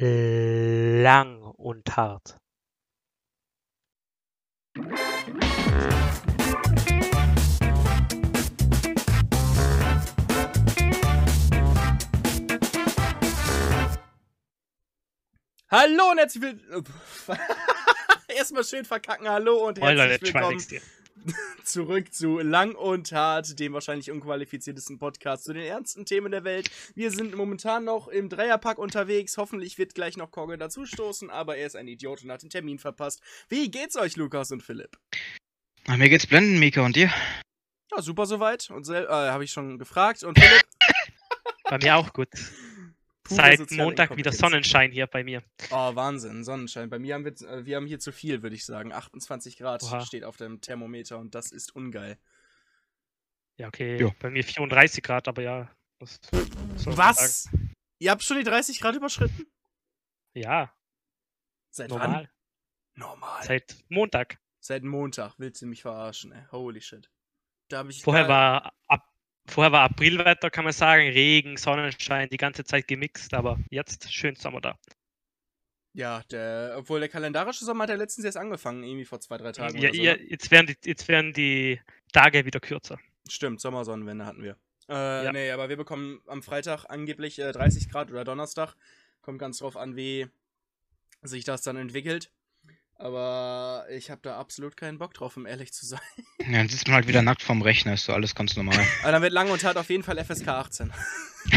lang und hart. Hallo und herzlich willkommen. Erstmal schön verkacken, hallo und herzlich willkommen. zurück zu Lang und Hart, dem wahrscheinlich unqualifiziertesten Podcast zu den ernsten Themen der Welt. Wir sind momentan noch im Dreierpack unterwegs. Hoffentlich wird gleich noch Kogge dazustoßen, aber er ist ein Idiot und hat den Termin verpasst. Wie geht's euch, Lukas und Philipp? Ach, mir geht's blenden, Mika, und dir? Ja, super soweit. Und äh, habe ich schon gefragt. Und Philipp? Bei mir auch gut. Seit Montag wieder. Sonnenschein hier bei mir. Oh, Wahnsinn, Sonnenschein. Bei mir haben wir, äh, wir haben hier zu viel, würde ich sagen. 28 Grad Oha. steht auf dem Thermometer und das ist ungeil. Ja, okay. Jo. Bei mir 34 Grad, aber ja. Was? soll man sagen? Was? Ihr habt schon die 30 Grad überschritten? Ja, Seit wann? normal. Normal. Seit Montag. Seit Montag willst du mich verarschen, ey. Holy shit. Da habe ich. Vorher war, ab, vorher war Aprilwetter, kann man sagen. Regen, Sonnenschein, die ganze Zeit gemixt, aber jetzt schön Sommer da. Ja, der, obwohl der kalendarische Sommer hat ja letztens erst angefangen, irgendwie vor zwei, drei Tagen. Ja, so, ja, ne? jetzt, werden die, jetzt werden die Tage wieder kürzer. Stimmt, Sommersonnenwende hatten wir. Äh, Ja. nee, aber wir bekommen am Freitag angeblich äh, 30 Grad oder Donnerstag. Kommt ganz drauf an, wie sich das dann entwickelt. Aber ich habe da absolut keinen Bock drauf, um ehrlich zu sein. Ja, dann sitzt man halt wieder nackt vorm Rechner, ist so alles ganz normal. Aber dann wird lang und hart auf jeden Fall FSK 18.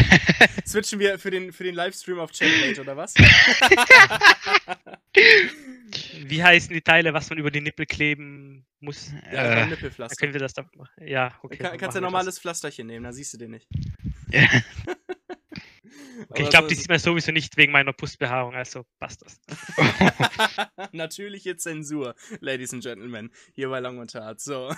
Switchen wir für den, für den Livestream auf Checkmate oder was? Wie heißen die Teile, was man über die Nippel kleben muss? Ja, Äh, Nippelpflaster. können wir das dann machen. Ja, okay. Kann, kannst du ein normales Pflasterchen nehmen, dann siehst du den nicht. Okay, ich glaube, die sieht man sowieso nicht wegen meiner Brustbehaarung, also passt das. Natürliche Zensur, Ladies and Gentlemen. Hier bei Lang und Hart. So.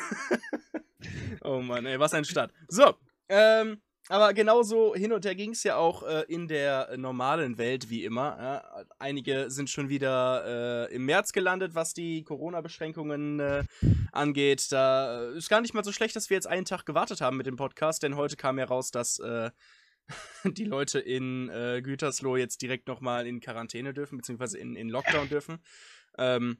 oh Mann, ey, was ein Start. So, ähm, aber genauso hin und her ging es ja auch äh, in der normalen Welt, wie immer. Ja. Einige sind schon wieder äh, im März gelandet, was die Corona-Beschränkungen äh, angeht. Da äh, ist gar nicht mal so schlecht, dass wir jetzt einen Tag gewartet haben mit dem Podcast, denn heute kam ja raus, dass äh, die Leute in äh, Gütersloh jetzt direkt nochmal in Quarantäne dürfen, beziehungsweise in, in Lockdown dürfen. Ähm,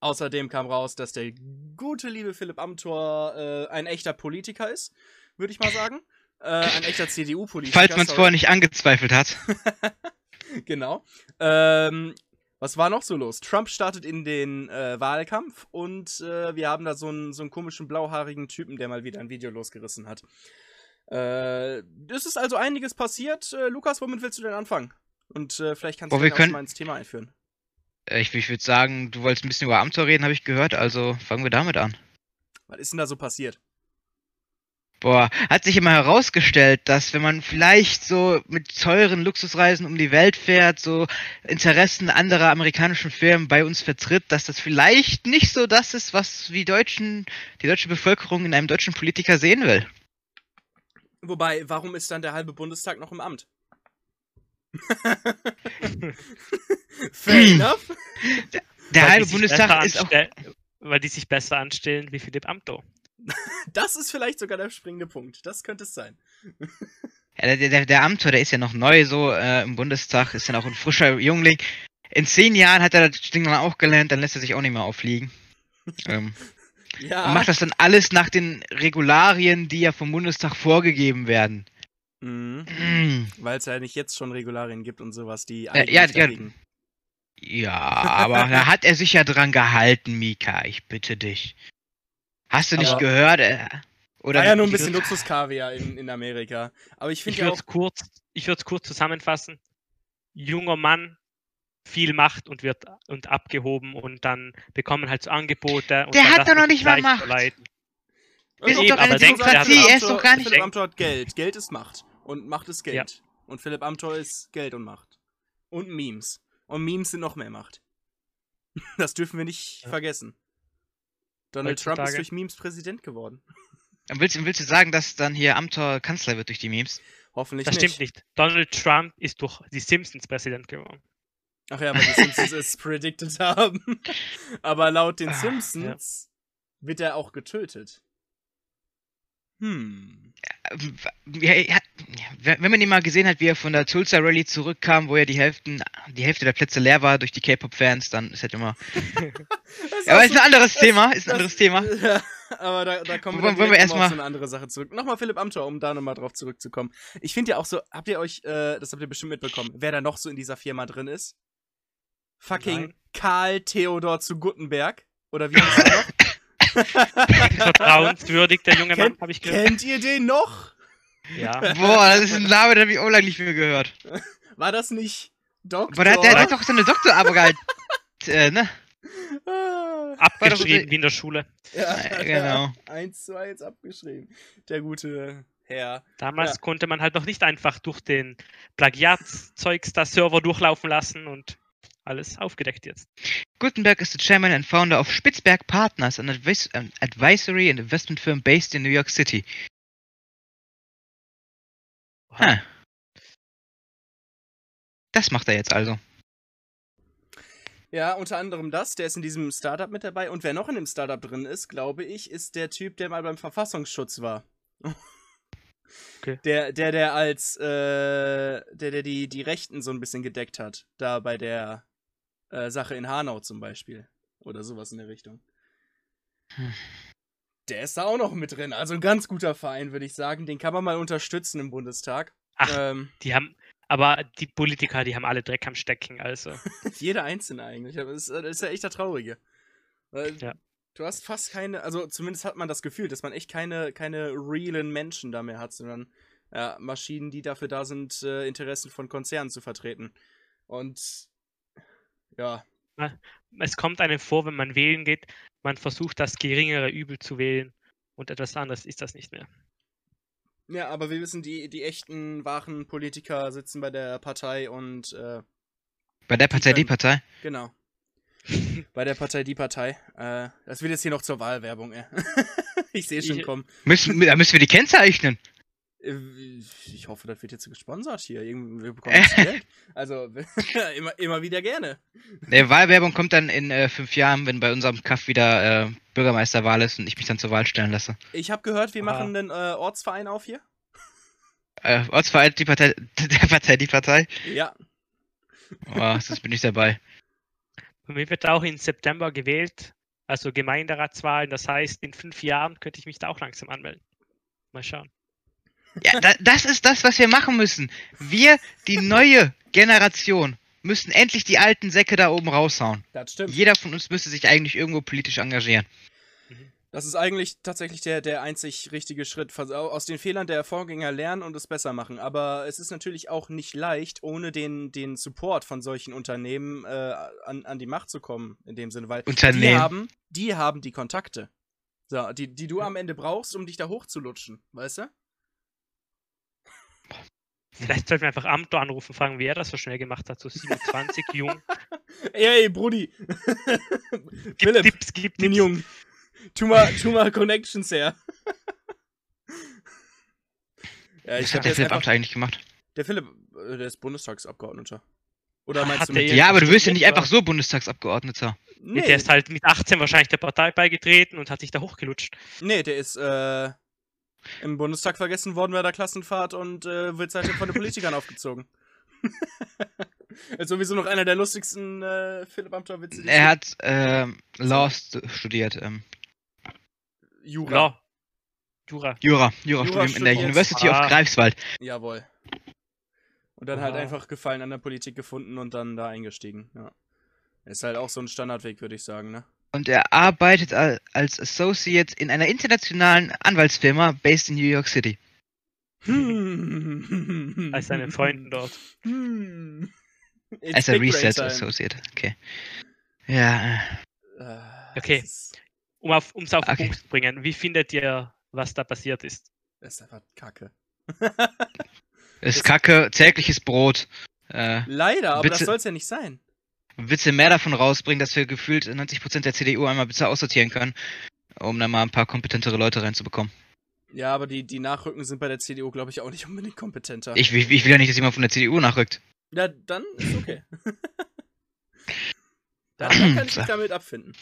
außerdem kam raus, dass der gute liebe Philipp Amthor äh, ein echter Politiker ist, würde ich mal sagen. Äh, ein echter CDU-Politiker. Falls man es vorher nicht angezweifelt hat. genau. Ähm, was war noch so los? Trump startet in den äh, Wahlkampf und äh, wir haben da so einen, so einen komischen blauhaarigen Typen, der mal wieder ein Video losgerissen hat. Äh, es ist also einiges passiert. Äh, Lukas, womit willst du denn anfangen? Und äh, vielleicht kannst Boah, du können- mal ins Thema einführen. Äh, Ich, ich würde sagen, du wolltest ein bisschen über Amtor reden, habe ich gehört, also fangen wir damit an. Was ist denn da so passiert? Boah, hat sich immer herausgestellt, dass wenn man vielleicht so mit teuren Luxusreisen um die Welt fährt, so Interessen anderer amerikanischen Firmen bei uns vertritt, dass das vielleicht nicht so das ist, was die deutschen, die deutsche Bevölkerung in einem deutschen Politiker sehen will. Wobei, warum ist dann der halbe Bundestag noch im Amt? Fair Hm. enough. Der Weil die halbe sich Bundestag besser ist auch Weil die sich besser anstellen wie Philipp Amthor. Das ist vielleicht sogar der springende Punkt. Das könnte es sein. Ja, der, der, der Amtor, der ist ja noch neu so äh, im Bundestag, ist ja noch ein frischer Jungling. In zehn Jahren hat er das Ding dann auch gelernt, dann lässt er sich auch nicht mehr auffliegen. ähm, Ja. und macht das dann alles nach den Regularien, die ja vom Bundestag vorgegeben werden. Mhm. Mm. Weil es ja nicht jetzt schon Regularien gibt und sowas, die Äh, eigentlich ja, ja. Ja, aber da hat er sich ja dran gehalten, Mika, ich bitte dich. Hast du nicht Aber- gehört? Äh, oder War ja nur ein ich bisschen Luxuskaviar in, in Amerika. Aber ich Ich finde ja würde auch. es ich kurz zusammenfassen. Junger Mann, viel Macht und wird und abgehoben und dann bekommen halt so Angebote. Und Der hat doch noch nicht mal Macht. verleiten. Sind Eben, doch eine aber denkt, er hat Demokratie, er ist doch gar nicht. Philipp Amthor hat Geld. Geld ist Macht. Und Macht ist Geld. Ja. Und Philipp Amthor ist Geld und Macht. Und Memes. Und Memes sind noch mehr Macht. Das dürfen wir nicht Ja. vergessen. Donald Trump ist Heutzutage. durch Memes Präsident geworden. Willst, willst du sagen, dass dann hier Amtor Kanzler wird durch die Memes? Hoffentlich Das nicht. stimmt nicht. Donald Trump ist durch die Simpsons Präsident geworden. Ach ja, weil die Simpsons es predicted haben. Aber laut den Ah, Simpsons wird er auch getötet. Hm. ja, ja, wenn man ihn mal gesehen hat, wie er von der Tulsa Rally zurückkam, wo ja die Hälfte, die Hälfte der Plätze leer war durch die K-Pop-Fans, dann ist halt immer. Das ja, aber ist ein anderes das- Thema, ist ein das- anderes Thema. Ja, aber da, da kommen wir, wir direkt erst noch mal mal- auf so eine andere Sache zurück. Nochmal Philipp Amthor, um da nochmal drauf zurückzukommen. Ich finde ja auch so, habt ihr euch, äh, das habt ihr bestimmt mitbekommen, wer da noch so in dieser Firma drin ist? Fucking Nein. Karl Theodor zu Guttenberg. Oder wie heißt er noch? Vertrauenswürdig, der junge Mann, habe ich gehört. Kennt ihr den noch? Ja. Boah, das ist ein Name, den habe ich auch lange nicht mehr gehört. War das nicht Doktor? Aber der, der hat doch so eine Doktorarbeit. Äh, ne? Ah, Abgeschrieben wie in der Schule. ja, Äh, genau. Eins zu eins abgeschrieben. Der gute Herr. Damals Ja. konnte man halt noch nicht einfach durch den Plagiatzeugs da Server durchlaufen lassen und alles aufgedeckt jetzt. Gutenberg is the chairman and founder of Spitzberg Partners, an, advis an advisory and investment firm based in New York City. Ah. Das macht er jetzt also. Ja, unter anderem das, der ist in diesem Startup mit dabei. Und wer noch in dem Startup drin ist, glaube ich, ist der Typ, der mal beim Verfassungsschutz war. Okay. Der, der, der als, äh, der, der die, die Rechten so ein bisschen gedeckt hat. Da bei der äh, Sache in Hanau zum Beispiel. Oder sowas in der Richtung. Hm. Der ist da auch noch mit drin. Also ein ganz guter Verein, würde ich sagen. Den kann man mal unterstützen im Bundestag. Ach, Ähm, die haben, aber die Politiker, die haben alle Dreck am Stecken, also. Jeder Einzelne eigentlich. Aber das ist, ja echt der Traurige. Weil Ja. Du hast fast keine, also zumindest hat man das Gefühl, dass man echt keine, keine realen Menschen da mehr hat, sondern ja, Maschinen, die dafür da sind, äh, Interessen von Konzernen zu vertreten. Und ja, Es kommt einem vor, wenn man wählen geht, man versucht das geringere Übel zu wählen und etwas anderes ist das nicht mehr. ja, aber wir wissen, die, die echten, wahren Politiker sitzen bei der Partei und äh, Bei der Partei, die können- Partei. genau. Bei der Partei, die Partei. Äh, das wird jetzt hier noch zur Wahlwerbung, ey. ich sehe schon Ich- kommen. Müssen, da müssen wir die kennzeichnen. Äh, Ich hoffe, das wird jetzt gesponsert hier. Irgendwie wir bekommen jetzt Geld. Also immer, immer wieder gerne. Der Wahlwerbung kommt dann in äh, fünf Jahren, wenn bei unserem Kaff wieder äh, Bürgermeisterwahl ist und ich mich dann zur Wahl stellen lasse. Ich habe gehört, wir Ah. machen einen äh, Ortsverein auf hier. Äh, Ortsverein, die Partei, der Partei, die Partei. Ja. Oh, das bin ich dabei. Bei mir wird auch im September gewählt, also Gemeinderatswahlen. Das heißt, in fünf Jahren könnte ich mich da auch langsam anmelden. Mal schauen. Ja, da, das ist das, was wir machen müssen. Wir, die neue Generation, müssen endlich die alten Säcke da oben raushauen. Das stimmt. Jeder von uns müsste sich eigentlich irgendwo politisch engagieren. Das ist eigentlich tatsächlich der, der einzig richtige Schritt. Aus den Fehlern der Vorgänger lernen und es besser machen. Aber es ist natürlich auch nicht leicht, ohne den, den Support von solchen Unternehmen äh, an, an die Macht zu kommen, in dem Sinne, weil die Unternehmen. haben, die haben die Kontakte. So, die, die du am Ende brauchst, um dich da hochzulutschen, weißt du? Vielleicht sollten wir einfach Amtor anrufen, fragen, wie er das so schnell gemacht hat. So 27, jung. Ey, Brudi. Gib Philipp, Tipps, gib den Tipps. Jungen. Tu mal, tu mal Connections her. ja, Was hab hat der Philipp Amthor eigentlich gemacht? Der Philipp, äh, der ist Bundestagsabgeordneter. Oder Hat meinst du der mit Ja, aber du wirst ja nicht einfach so Bundestagsabgeordneter. Nee, Der ist halt mit 18 wahrscheinlich der Partei beigetreten und hat sich da hochgelutscht. nee, der ist äh, im Bundestag vergessen worden bei der Klassenfahrt und äh, wird seitdem von den Politikern aufgezogen. ist sowieso noch einer der lustigsten äh, Philipp Amthor-Witze. Er hat ähm, Law stu- studiert. Ähm, Jura. Ja. Jura. Jura. Jura, Jura Studium in der studiert. University Ah. of Greifswald. Jawohl. Und dann halt Aha. einfach Gefallen an der Politik gefunden und dann da eingestiegen. Ja. Ist halt auch so ein Standardweg, würde ich sagen, ne? Und er arbeitet al- als Associate in einer internationalen Anwaltsfirma based in New York City. Als seinen Freunden dort. Hm. Als Research Time. Associate. Okay. Ja, äh, Äh, Okay. Das Um auf, um's auf den Okay. Punkt zu bringen, wie findet ihr, was da passiert ist? das ist einfach kacke. ist kacke, tägliches Brot. Äh, Leider, aber das Bitte- soll es ja nicht sein. Willst du mehr davon rausbringen, dass wir gefühlt 90% der CDU einmal bitte aussortieren können, um dann mal ein paar kompetentere Leute reinzubekommen. Ja, aber die, die Nachrücken sind bei der CDU, glaube ich, auch nicht unbedingt kompetenter. Ich, ich, ich will ja nicht, dass jemand von der CDU nachrückt. Ja, dann ist okay. dann, kann ich mich damit abfinden.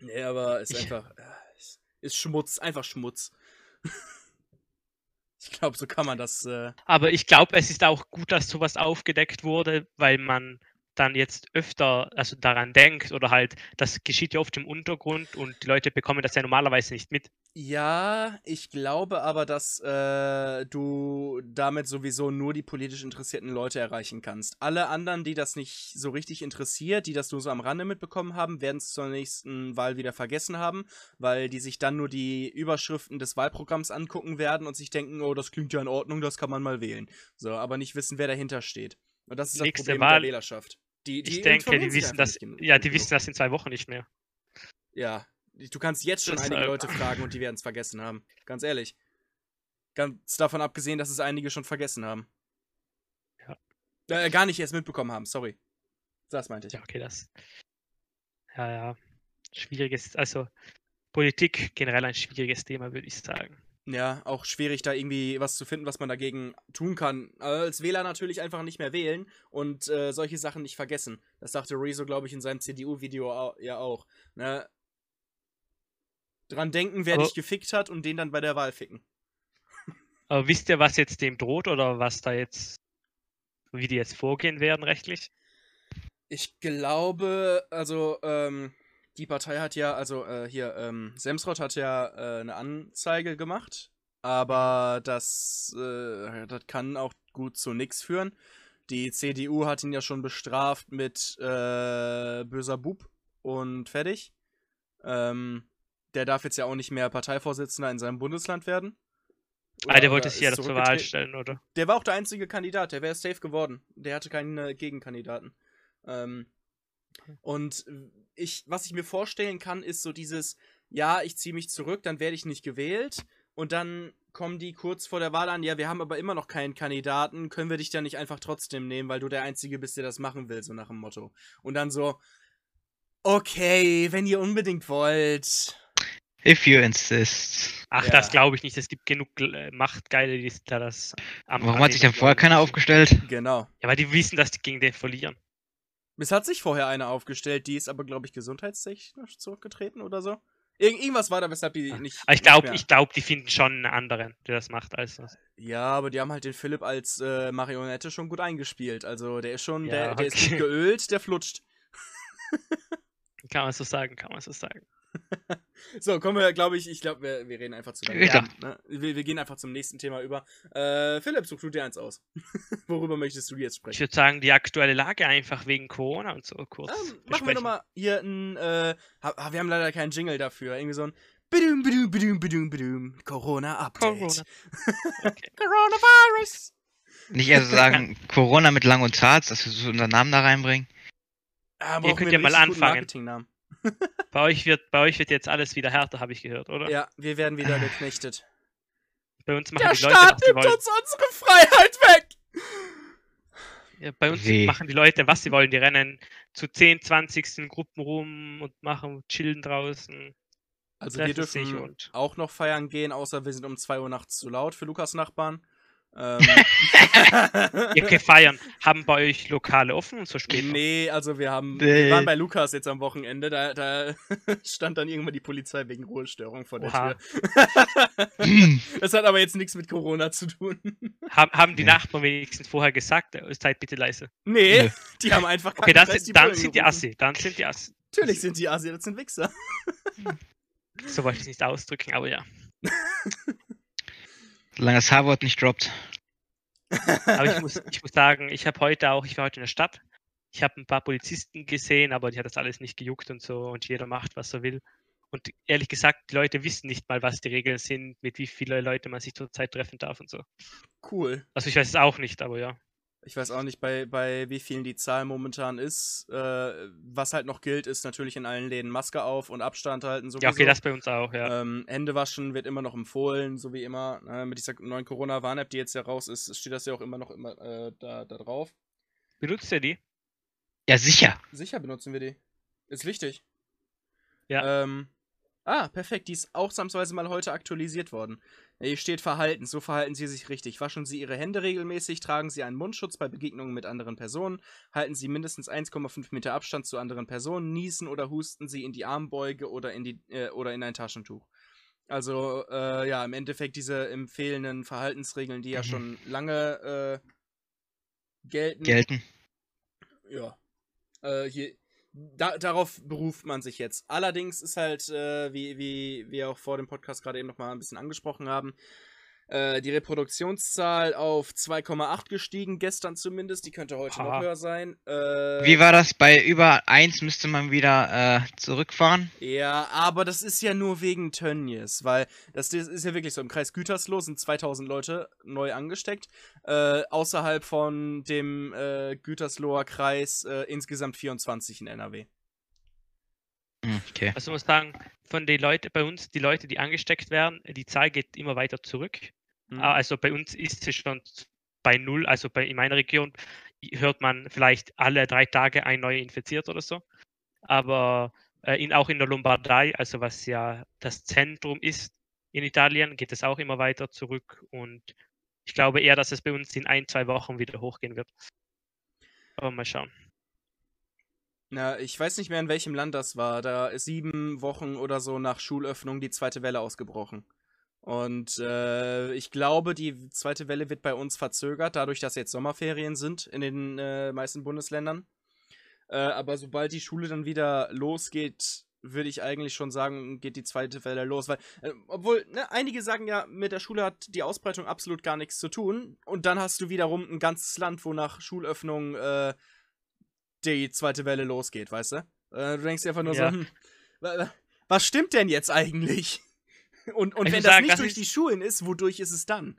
Nee, aber ist einfach. äh, ist- Ist Schmutz, einfach Schmutz. Ich glaube, so kann man das. Äh Aber ich glaube, es ist auch gut, dass sowas aufgedeckt wurde, weil man dann jetzt öfter also daran denkt oder halt, das geschieht ja oft im Untergrund und die Leute bekommen das ja normalerweise nicht mit. Ja, ich glaube aber, dass äh, du damit sowieso nur die politisch interessierten Leute erreichen kannst. Alle anderen, die das nicht so richtig interessiert, die das nur so am Rande mitbekommen haben, werden es zur nächsten Wahl wieder vergessen haben, weil die sich dann nur die Überschriften des Wahlprogramms angucken werden und sich denken, oh, das klingt ja in Ordnung, das kann man mal wählen. So, aber nicht wissen, wer dahinter steht. Und das ist das Nächste Problem Wahl- der Wählerschaft. Die, die Ich denke, die wissen das, ja, die wissen das in zwei Wochen nicht mehr. Ja, du kannst jetzt schon Das, einige äh, Leute fragen und die werden es vergessen haben. Ganz ehrlich. Ganz davon abgesehen, dass es einige schon vergessen haben. Ja. Äh, gar nicht erst mitbekommen haben, sorry. Das meinte ich. Ja, okay, das. Ja, ja. Schwieriges, also Politik generell ein schwieriges Thema, würde ich sagen. Ja, auch schwierig, da irgendwie was zu finden, was man dagegen tun kann. Als Wähler natürlich einfach nicht mehr wählen und äh, solche Sachen nicht vergessen. Das sagte Rezo, glaube ich, in seinem CDU-Video ja auch. Ne? Dran denken, wer Aber- dich gefickt hat und den dann bei der Wahl ficken. Aber wisst ihr, was jetzt dem droht oder was da jetzt, wie die jetzt vorgehen werden rechtlich? Ich glaube, also, ähm, die Partei hat ja, also äh, hier, ähm, Semsrott hat ja äh, eine Anzeige gemacht, aber das, äh, das kann auch gut zu nichts führen. Die CDU hat ihn ja schon bestraft mit äh, böser Bub und fertig. Ähm, der darf jetzt ja auch nicht mehr Parteivorsitzender in seinem Bundesland werden. ah, der wollte sich ja zur Wahl stellen, oder? Der war auch der einzige Kandidat, der wäre safe geworden. Der hatte keinen äh, Gegenkandidaten. Ähm, und ich, was ich mir vorstellen kann, ist so dieses, ja, ich ziehe mich zurück, dann werde ich nicht gewählt. Und dann kommen die kurz vor der Wahl an, ja, wir haben aber immer noch keinen Kandidaten, können wir dich dann nicht einfach trotzdem nehmen, weil du der Einzige bist, der das machen will, so nach dem Motto. Und dann so, okay, wenn ihr unbedingt wollt. If you insist. Ach, Ja. das glaube ich nicht. Es gibt genug äh, Machtgeile, die da das am Warum hat sich dann vorher keiner aufgestellt? Genau. Ja, weil die wissen, dass die gegen den verlieren. Es hat sich vorher eine aufgestellt, die ist aber, glaube ich, gesundheitstechnisch zurückgetreten oder so. Irgend irgendwas war da, weshalb die Ah. nicht. Aber ich glaube, ich glaube, die finden schon einen anderen, der das macht, als das. Ja, aber die haben halt den Philipp als äh, Marionette schon gut eingespielt. Also der ist schon, Ja, der, der ist gut geölt, der flutscht. Kann man so sagen, kann man so sagen. So, kommen wir, glaube ich, ich glaube, wir, wir reden einfach zu lange. Ich glaub- ne? wir, wir gehen einfach zum nächsten Thema über. Äh, Philipp, such du dir eins aus. Worüber möchtest du jetzt Ich sprechen? würde sagen, die aktuelle Lage einfach wegen Corona und so kurz. Ähm, machen wir nochmal hier ein, äh, ha- wir haben leider keinen Jingle dafür. Irgendwie so ein Bidum, bidum, bidum, bidum, bidum, Corona-Update. Corona. Okay. Coronavirus. Nicht erst sagen, Corona mit Lang und Zart, dass wir so unseren Namen da reinbringen. Ah, Ihr brauchen könnt wir ja einen mal anfangen. Bei euch, wird, bei euch wird jetzt alles wieder härter, habe ich gehört, oder? Ja, wir werden wieder geknechtet. Bei uns machen Der die Leute, Staat was sie nimmt wollen. uns unsere Freiheit weg! Ja, bei uns Weh. machen die Leute, was sie wollen. Die rennen zu 10, 20. Gruppen rum und machen chillen draußen. Also wir dürfen und- auch noch feiern gehen, außer wir sind um 2 Uhr nachts zu laut für Lukas Nachbarn. Ähm, Ihr feiern. Haben bei euch Lokale offen und so später? nee, also wir haben, Nee. wir waren bei Lukas jetzt am Wochenende, da, da stand dann irgendwann die Polizei wegen Ruhestörung vor der Oha. Tür. Das hat aber jetzt nichts mit Corona zu tun. Haben, haben die Ja. Nachbarn wenigstens vorher gesagt, äh, seid bitte leise? Nee, Nö. die haben einfach Okay, das, kackendreist sind- dann sind die. Assi. Dann sind die Assi. Natürlich sind die Assi, das sind Wichser. So wollte ich es nicht ausdrücken, aber ja. Solange das H-Wort nicht droppt. Aber ich muss, ich muss sagen, ich habe heute auch, ich war heute in der Stadt. Ich habe ein paar Polizisten gesehen, aber die hat das alles nicht gejuckt und so und jeder macht, was er will. Und ehrlich gesagt, die Leute wissen nicht mal, was die Regeln sind, mit wie viele Leute man sich zurzeit treffen darf und so. Cool. Also ich weiß es auch nicht, aber ja. Ich weiß auch nicht, bei, bei wie vielen die Zahl momentan ist. Äh, was halt noch gilt, ist natürlich in allen Läden Maske auf und Abstand halten. Sowieso. Ja, okay, das bei uns auch, ja. Ähm, Hände waschen wird immer noch empfohlen, so wie immer. Ne? Mit dieser neuen Corona-Warn-App, die jetzt ja raus ist, steht das ja auch immer noch immer äh, da, da drauf. Benutzt ihr die? Ja, sicher. Sicher benutzen wir die. Ist wichtig. Ja. Ähm, ah, perfekt. Die ist ausnahmsweise mal heute aktualisiert worden. Hier steht Verhalten. So verhalten Sie sich richtig. Waschen Sie Ihre Hände regelmäßig, tragen Sie einen Mundschutz bei Begegnungen mit anderen Personen, halten Sie mindestens 1,5 Meter Abstand zu anderen Personen, niesen oder husten Sie in die Armbeuge oder in, die, äh, oder in ein Taschentuch. Also, äh, ja, im Endeffekt diese empfehlenden Verhaltensregeln, die ja Mhm. schon lange äh, gelten. Gelten. Ja. Äh, hier, da, darauf beruft man sich jetzt. Allerdings ist halt, äh, wie, wie wir auch vor dem Podcast gerade eben nochmal ein bisschen angesprochen haben, äh, die Reproduktionszahl auf 2,8 gestiegen, gestern zumindest. Die könnte heute noch Ha. höher sein. Äh, Wie war das? Bei über 1 müsste man wieder äh, zurückfahren. Ja, aber das ist ja nur wegen Tönnies, weil das ist ist ja wirklich so. Im Kreis Gütersloh sind 2000 Leute neu angesteckt. Äh, außerhalb von dem äh, Gütersloher Kreis äh, insgesamt 24 in NRW. Hm, okay. Also muss sagen, von den Leuten bei uns, die Leute, die angesteckt werden, die Zahl geht immer weiter zurück. Hm. Ah, Also bei uns ist sie schon bei null. Also bei, in meiner Region hört man vielleicht alle drei Tage ein neuer infiziert oder so. Aber äh, in, auch in der Lombardei, also was ja das Zentrum ist in Italien, geht es auch immer weiter zurück. Und ich glaube eher, dass es bei uns in ein, zwei Wochen wieder hochgehen wird. Aber mal schauen. Na, ich weiß nicht mehr, in welchem Land das war. Da ist sieben Wochen oder so nach Schulöffnung die zweite Welle ausgebrochen. Und äh, ich glaube, die zweite Welle wird bei uns verzögert, dadurch, dass jetzt Sommerferien sind in den äh, meisten Bundesländern. Äh, aber sobald die Schule dann wieder losgeht, würde ich eigentlich schon sagen, geht die zweite Welle los. Weil, äh, obwohl, ne, einige sagen ja, mit der Schule hat die Ausbreitung absolut gar nichts zu tun. Und dann hast du wiederum ein ganzes Land, wo nach Schulöffnung äh, die zweite Welle losgeht, weißt du? Äh, du denkst dir einfach nur Ja. so, hm, wa- wa- was stimmt denn jetzt eigentlich? Und, und Ich wenn das sagen, nicht das durch die Schulen ist, wodurch ist es dann?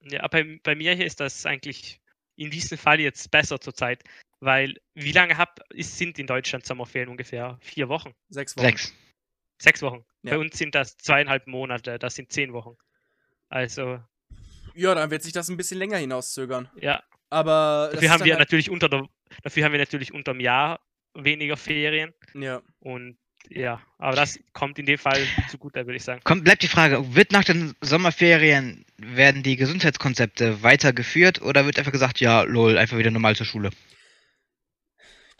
Ja, aber bei, bei mir hier ist das eigentlich in diesem Fall jetzt besser zurzeit. Weil wie lange hab, ist, sind in Deutschland Sommerferien ungefähr? Vier Wochen? Sechs Wochen. Sechs. Sechs Wochen. Ja. Bei uns sind das zweieinhalb Monate, das sind zehn Wochen. Also, Ja, dann wird sich das ein bisschen länger hinauszögern. ja. Aber Dafür haben wir halt- natürlich unter der, dafür haben wir natürlich unterm Jahr weniger Ferien. Ja. Und ja, aber das kommt in dem Fall zugute, würde ich sagen. Kommt, bleibt die Frage, wird nach den Sommerferien, werden die Gesundheitskonzepte weitergeführt oder wird einfach gesagt, ja, lol, einfach wieder normal zur Schule?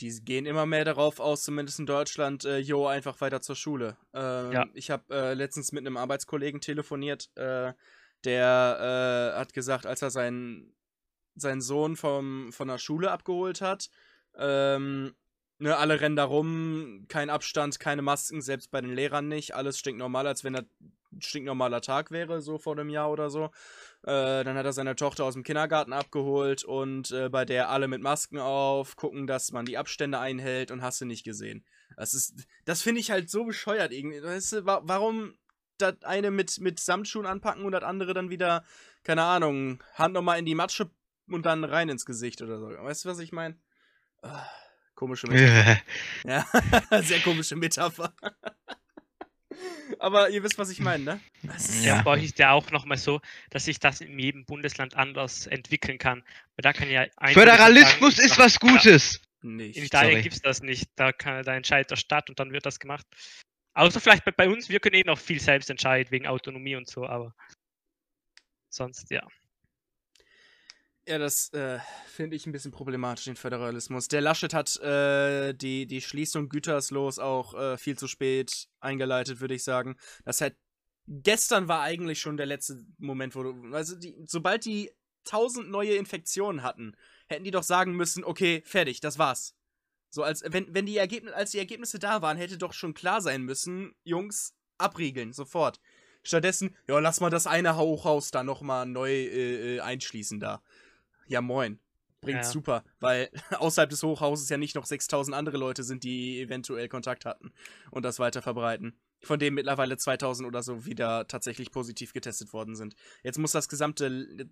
Die gehen immer mehr darauf aus, zumindest in Deutschland, äh, jo, einfach weiter zur Schule. Ähm, Ja. Ich habe äh, letztens mit einem Arbeitskollegen telefoniert, äh, der äh, hat gesagt, als er seinen, seinen Sohn vom, von der Schule abgeholt hat, ähm, ne, alle rennen da rum, kein Abstand, keine Masken, selbst bei den Lehrern nicht, alles stinknormal, als wenn ein stinknormaler Tag wäre, so vor einem Jahr oder so. Äh, dann hat er seine Tochter aus dem Kindergarten abgeholt und äh, bei der alle mit Masken auf, gucken, dass man die Abstände einhält und hast du nicht gesehen. Das ist, das finde ich halt so bescheuert irgendwie. Weißt du, wa warum das eine mit, mit Samtschuhen anpacken und das andere dann wieder, keine Ahnung, Hand nochmal in die Matsche und dann rein ins Gesicht oder so. Weißt du, was ich meine? Ah, komische Metapher. Ja, sehr komische Metapher. Aber ihr wisst, was ich meine, ne? Ja. Ja. Bei euch ist ja auch nochmal so, dass sich das in jedem Bundesland anders entwickeln kann. Weil da kann ja Föderalismus sagen, ist was Gutes. Nicht. In Italien gibt es das nicht. Da, kann, da entscheidet der Stadt und dann wird das gemacht. Außer vielleicht bei, bei uns, wir können eh noch viel selbst entscheiden, wegen Autonomie und so, aber sonst, ja. Ja, das äh, finde ich ein bisschen problematisch, den Föderalismus. Der Laschet hat äh, die, die Schließung Gütersloh auch äh, viel zu spät eingeleitet, würde ich sagen. Das hat gestern war eigentlich schon der letzte Moment, wo du. Also, die, sobald die tausend neue Infektionen hatten, hätten die doch sagen müssen, okay, fertig, das war's. So, als wenn, wenn die Ergebnisse, als die Ergebnisse da waren, hätte doch schon klar sein müssen, Jungs, abriegeln, sofort. Stattdessen, ja, lass mal das eine Hochhaus da nochmal neu äh, äh, einschließen da. Ja, moin. Bringt's Ja. super, weil außerhalb des Hochhauses ja nicht noch 6000 andere Leute sind, die eventuell Kontakt hatten und das weiter verbreiten. Von denen mittlerweile 2000 oder so wieder tatsächlich positiv getestet worden sind. Jetzt muss das gesamte,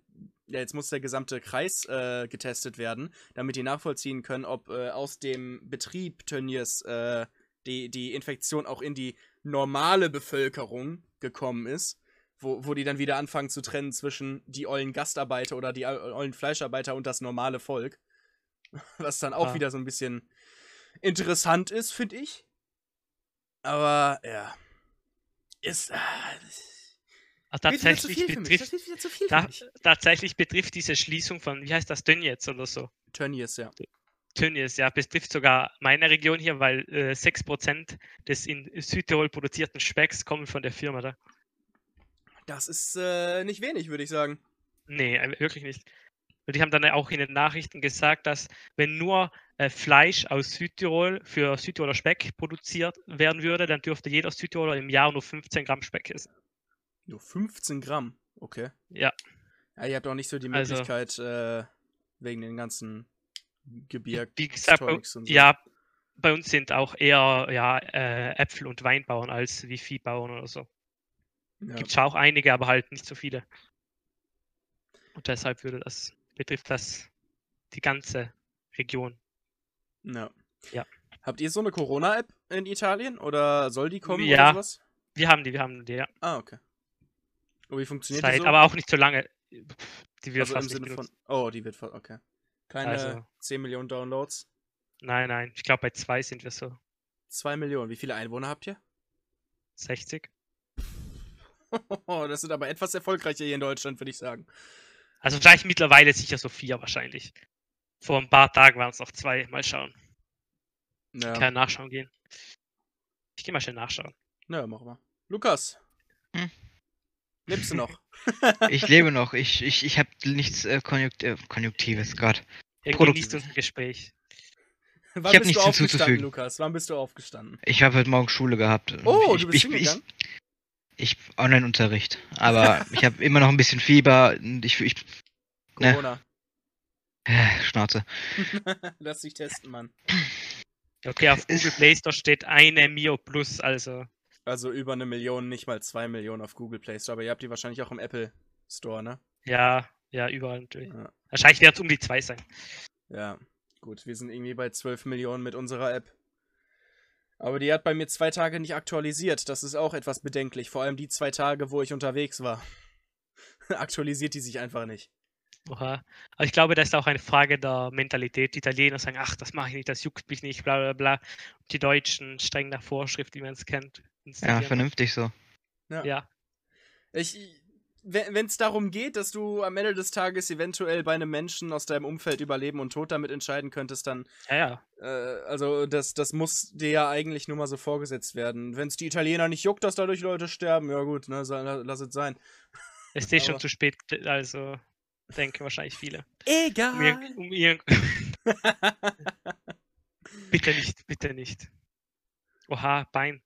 ja, jetzt muss der gesamte Kreis äh, getestet werden, damit die nachvollziehen können, ob äh, aus dem Betrieb Tönnies äh, die, die Infektion auch in die normale Bevölkerung gekommen ist wo, wo die dann wieder anfangen zu trennen zwischen die ollen Gastarbeiter oder die ollen Fleischarbeiter und das normale Volk. Was dann auch Ah. wieder so ein bisschen interessant ist, finde ich. Aber ja. Ist. Ah, Also wird wieder zu tatsächlich viel für mich. Das betrifft, wird wieder zu viel da, für mich. tatsächlich betrifft diese Schließung von, wie heißt das, Dönjetz oder so? Tönnies, ja. Tönnies, ja, betrifft sogar meine Region hier, weil äh, 6% des in Südtirol produzierten Specks kommen von der Firma da. Das ist äh, nicht wenig, würde ich sagen. Nee, äh, wirklich nicht. Und die haben dann auch in den Nachrichten gesagt, dass wenn nur äh, Fleisch aus Südtirol für Südtiroler Speck produziert werden würde, dann dürfte jeder Südtiroler im Jahr nur 15 Gramm Speck essen. Nur 15 Gramm, okay. Ja. Ja, ihr habt auch nicht so die Also- Möglichkeit, äh, wegen den ganzen Gebirg. Wie gesagt, bei, so. ja, bei uns sind auch eher ja, äh, Äpfel- und Weinbauern als wie Viehbauern oder so. Ja. Gibt schon auch einige, aber halt nicht so viele. Und deshalb würde das, betrifft das die ganze Region. ja. Ja. Habt ihr so eine Corona-App in Italien oder soll die kommen Ja. oder sowas? Wir haben die, wir haben die, ja. Ah, okay. Und wie funktioniert die Seit, so? aber auch nicht so lange. Die wird also im fast nicht Sinne von. Oh, die wird von. Okay. Keine Also- 10 Millionen Downloads. Nein, nein. Ich glaube, bei zwei sind wir so 2 Millionen. Wie viele Einwohner habt ihr? 60. das sind aber etwas erfolgreicher hier in Deutschland, würde ich sagen. Also vielleicht mittlerweile sicher so vier wahrscheinlich. Vor ein paar Tagen waren es noch zwei. Mal schauen. Ja, Kann nachschauen gehen. Ich gehe mal schnell nachschauen. na, machen wir. Lukas. Hm? Lebst du noch? Ich lebe noch. Ich, ich, ich habe nichts äh, Konjunkt äh, Konjunktives gerade. Irgendwie Produkt- liest unser Gespräch. Wann hab bist nichts du aufgestanden, hinzuzufügen. Lukas? Wann bist du aufgestanden? Ich habe heute Morgen Schule gehabt. Oh, ich, du bist ich, ich, hingegangen? ich Online-Unterricht. Aber ich habe immer noch ein bisschen Fieber. Und ich, ich ne. Corona. äh, Schnauze. Lass dich testen, Mann. Okay, auf Google Play Store steht eine Mio Plus, also Also über eine Million, nicht mal zwei Millionen auf Google Play Store, aber ihr habt die wahrscheinlich auch im Apple Store, ne? ja, ja, überall natürlich. Ja. Wahrscheinlich wird es um die zwei sein. Ja, gut, wir sind irgendwie bei 12 Millionen mit unserer App. Aber die hat bei mir zwei Tage nicht aktualisiert. Das ist auch etwas bedenklich. Vor allem die zwei Tage, wo ich unterwegs war. Aktualisiert die sich einfach nicht. Oha. Aber ich glaube, das ist auch eine Frage der Mentalität. Die Italiener sagen, ach, das mache ich nicht, das juckt mich nicht, bla bla bla. Die Deutschen streng nach Vorschrift, wie man es kennt. Ja, vernünftig so. Ja, Ich, wenn es darum geht, dass du am Ende des Tages eventuell bei einem Menschen aus deinem Umfeld über Leben und Tod damit entscheiden könntest, dann, ja, ja. äh, also das, das muss dir ja eigentlich nur mal so vorgesetzt werden. Wenn es die Italiener nicht juckt, dass dadurch Leute sterben, ja gut, ne, lass es sein. Es ist eh schon zu spät, also denken wahrscheinlich viele. Egal. Um irg um irg bitte nicht, bitte nicht. Oha, Bein.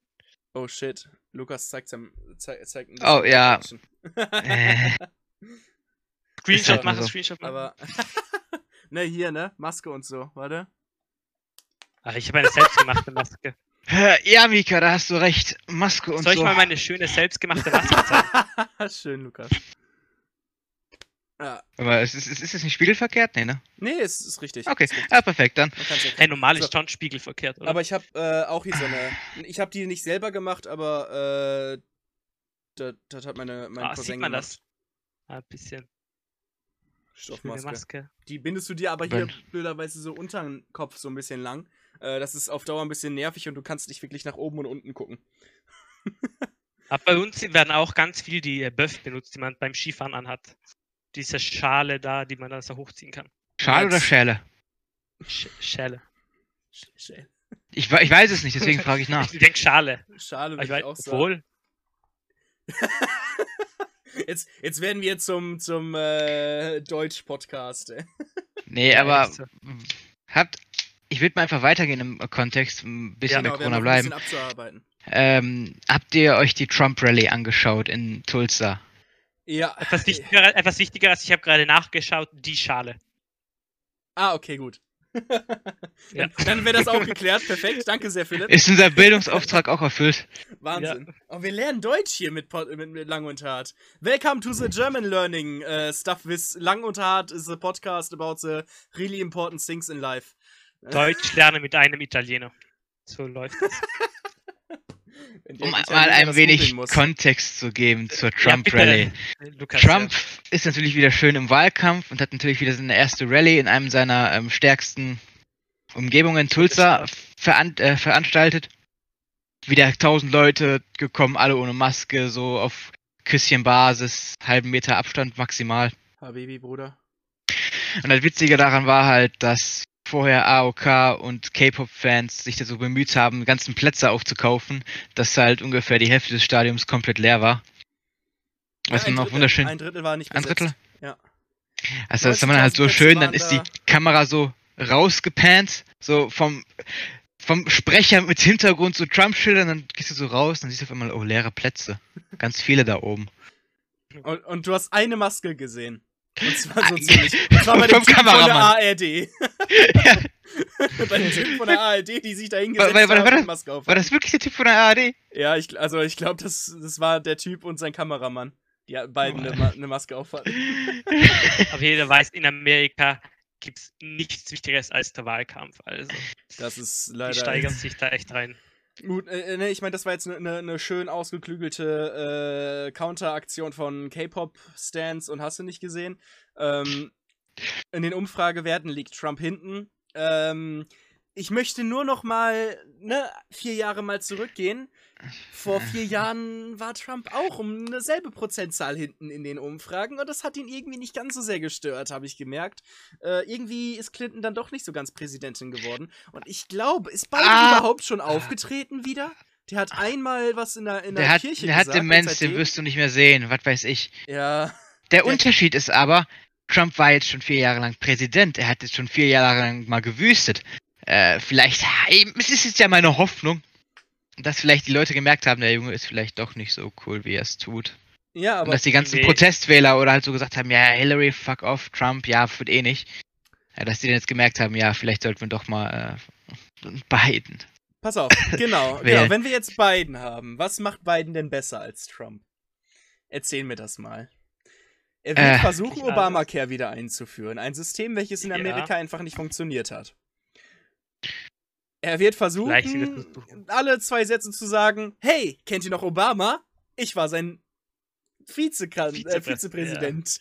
oh shit. Lukas zeigt, seinem, zeig, zeigt ein Oh, bisschen ja. Action. Äh, Screenshot halt nur machen, so. Screenshot machen. Aber. ne, hier, ne? Maske und so, warte. Ach, ich habe eine selbstgemachte Maske. ja, Mika, da hast du recht. Maske und Soll ich so. mal meine schöne selbstgemachte Maske zeigen? Schön, Lukas. Ja. Aber ist, ist, ist es nicht spiegelverkehrt? Nee, ne? Nee, es ist richtig. Okay, Ist richtig. ja, perfekt, dann. Hey, normal So. ist schon spiegelverkehrt, oder? Aber ich habe äh, auch hier so eine. Ich habe die nicht selber gemacht, aber äh, das, das hat meine, mein ah, Cousin sieht man gemacht. das? Ah, ein bisschen. Stoffmaske. Maske. Die bindest du dir aber hier Ben. blöderweise so unter den Kopf so ein bisschen lang. Äh, das ist auf Dauer ein bisschen nervig und du kannst nicht wirklich nach oben und unten gucken. Aber bei uns werden auch ganz viel die äh, Böff benutzt, die man beim Skifahren anhat. Diese Schale da, die man dann so hochziehen kann. Schale oder Schäle? Sch Schelle. Sch- Ich, we- ich weiß es nicht, deswegen frage ich nach. Ich denke Schale. Schade, Aber würde ich ich weiß, auch sagen. obwohl, Jetzt, jetzt werden wir zum, zum äh, Deutsch-Podcast. Nee, aber habt. Ich würde mal einfach weitergehen im Kontext, ein bisschen Ja, bei Genau, haben Corona noch ein bleiben. bisschen abzuarbeiten. Ähm, habt ihr euch die Trump Rally angeschaut in Tulsa? Ja. etwas wichtiger, etwas wichtiger als ich habe gerade nachgeschaut, die Schale. Ah, okay, gut. Ja. Dann, wäre das auch geklärt. Perfekt. Danke sehr, Philipp. Ist unser Bildungsauftrag auch erfüllt? Wahnsinn. Oh, wir lernen Deutsch hier mit, mit, mit Lang und Hart. Welcome to the German Learning uh, Stuff with Lang und Hart is a podcast about the really important things in life. Deutsch lernen mit einem Italiener. So läuft das. Um mal ein wenig. Kontext zu geben zur Ja, Trump Trump ist natürlich wieder schön im Wahlkampf und hat natürlich wieder seine erste Rallye in einem seiner ähm, stärksten Umgebungen Tulsa veran äh, veranstaltet. Wieder tausend Leute gekommen, alle ohne Maske, so auf Küsschenbasis, halben Meter Abstand maximal. Habibi, Bruder. Und das Witzige daran war halt, dass vorher AOK und K-Pop-Fans sich da so bemüht haben, ganzen Plätze aufzukaufen, dass halt ungefähr die Hälfte des Stadiums komplett leer war. Was ein noch Drittel. wunderschön. Ein Drittel war nicht Ein besetzt. Drittel? Ja. Also das sah man halt so 90.000 schön, dann ist die Kamera so rausgepannt, so vom, vom Sprecher mit Hintergrund so Trump-Schildern, dann gehst du so raus, dann siehst du auf einmal, oh, leere Plätze. Ganz viele da oben. Und, und du hast eine Maske gesehen. Und zwar so Ah, ziemlich. Und zwar bei dem vom Typ von der. ARD. Ja, bei dem Typ von der ARD, die sich da War- hingesetzt war- war- war das- Maske auf. war das wirklich der Typ von der ARD? Ja, ich, also ich glaube, das, das war der Typ und sein Kameramann, die beiden eine, Ma eine Maske auf hatten. Aber jeder weiß, in Amerika gibt es nichts Wichtigeres als der Wahlkampf. Also, Das ist die leider. steigern sich da echt rein. Gut, äh, ne, ich meine, das war jetzt eine ne, ne schön ausgeklügelte äh, Counteraktion von K-Pop-Stands und hast du nicht gesehen. Ähm, in den Umfragewerten liegt Trump hinten. Ähm, ich möchte nur noch mal ne, vier Jahre mal zurückgehen. Vor vier Jahren war Trump auch um eine selbe Prozentzahl hinten in den Umfragen und das hat ihn irgendwie nicht ganz so sehr gestört, habe ich gemerkt. Äh, irgendwie ist Clinton dann doch nicht so ganz Präsidentin geworden. Und ich glaube, ist Biden Ah. überhaupt schon aufgetreten wieder? Der hat einmal was in der, in der, Der hat, Kirche der hat gesagt. und Demenz, den wirst du nicht mehr sehen, was weiß ich. Ja, Der Der- Unterschied ist aber, Trump war jetzt schon vier Jahre lang Präsident, er hat jetzt schon vier Jahre lang mal gewüstet. Äh, vielleicht, es ist jetzt ja meine Hoffnung, dass vielleicht die Leute gemerkt haben, der Junge ist vielleicht doch nicht so cool, wie er es tut. ja, Und aber dass die ganzen nee. Protestwähler oder halt so gesagt haben, ja, Hillary, fuck off, Trump, ja, wird eh nicht. Ja, dass die dann jetzt gemerkt haben, ja, vielleicht sollten wir doch mal äh, Biden. pass auf, genau, genau. Wenn wir jetzt Biden haben, was macht Biden denn besser als Trump? Erzähl mir das mal. Er will Äh, versuchen. Obamacare wieder einzuführen. Ein System, welches in Ja. Amerika einfach nicht funktioniert hat. Er wird versuchen, alle zwei Sätze zu sagen: Hey, kennt ihr noch Obama? Ich war sein Vizekran äh, Vizepräs- Vizepräsident.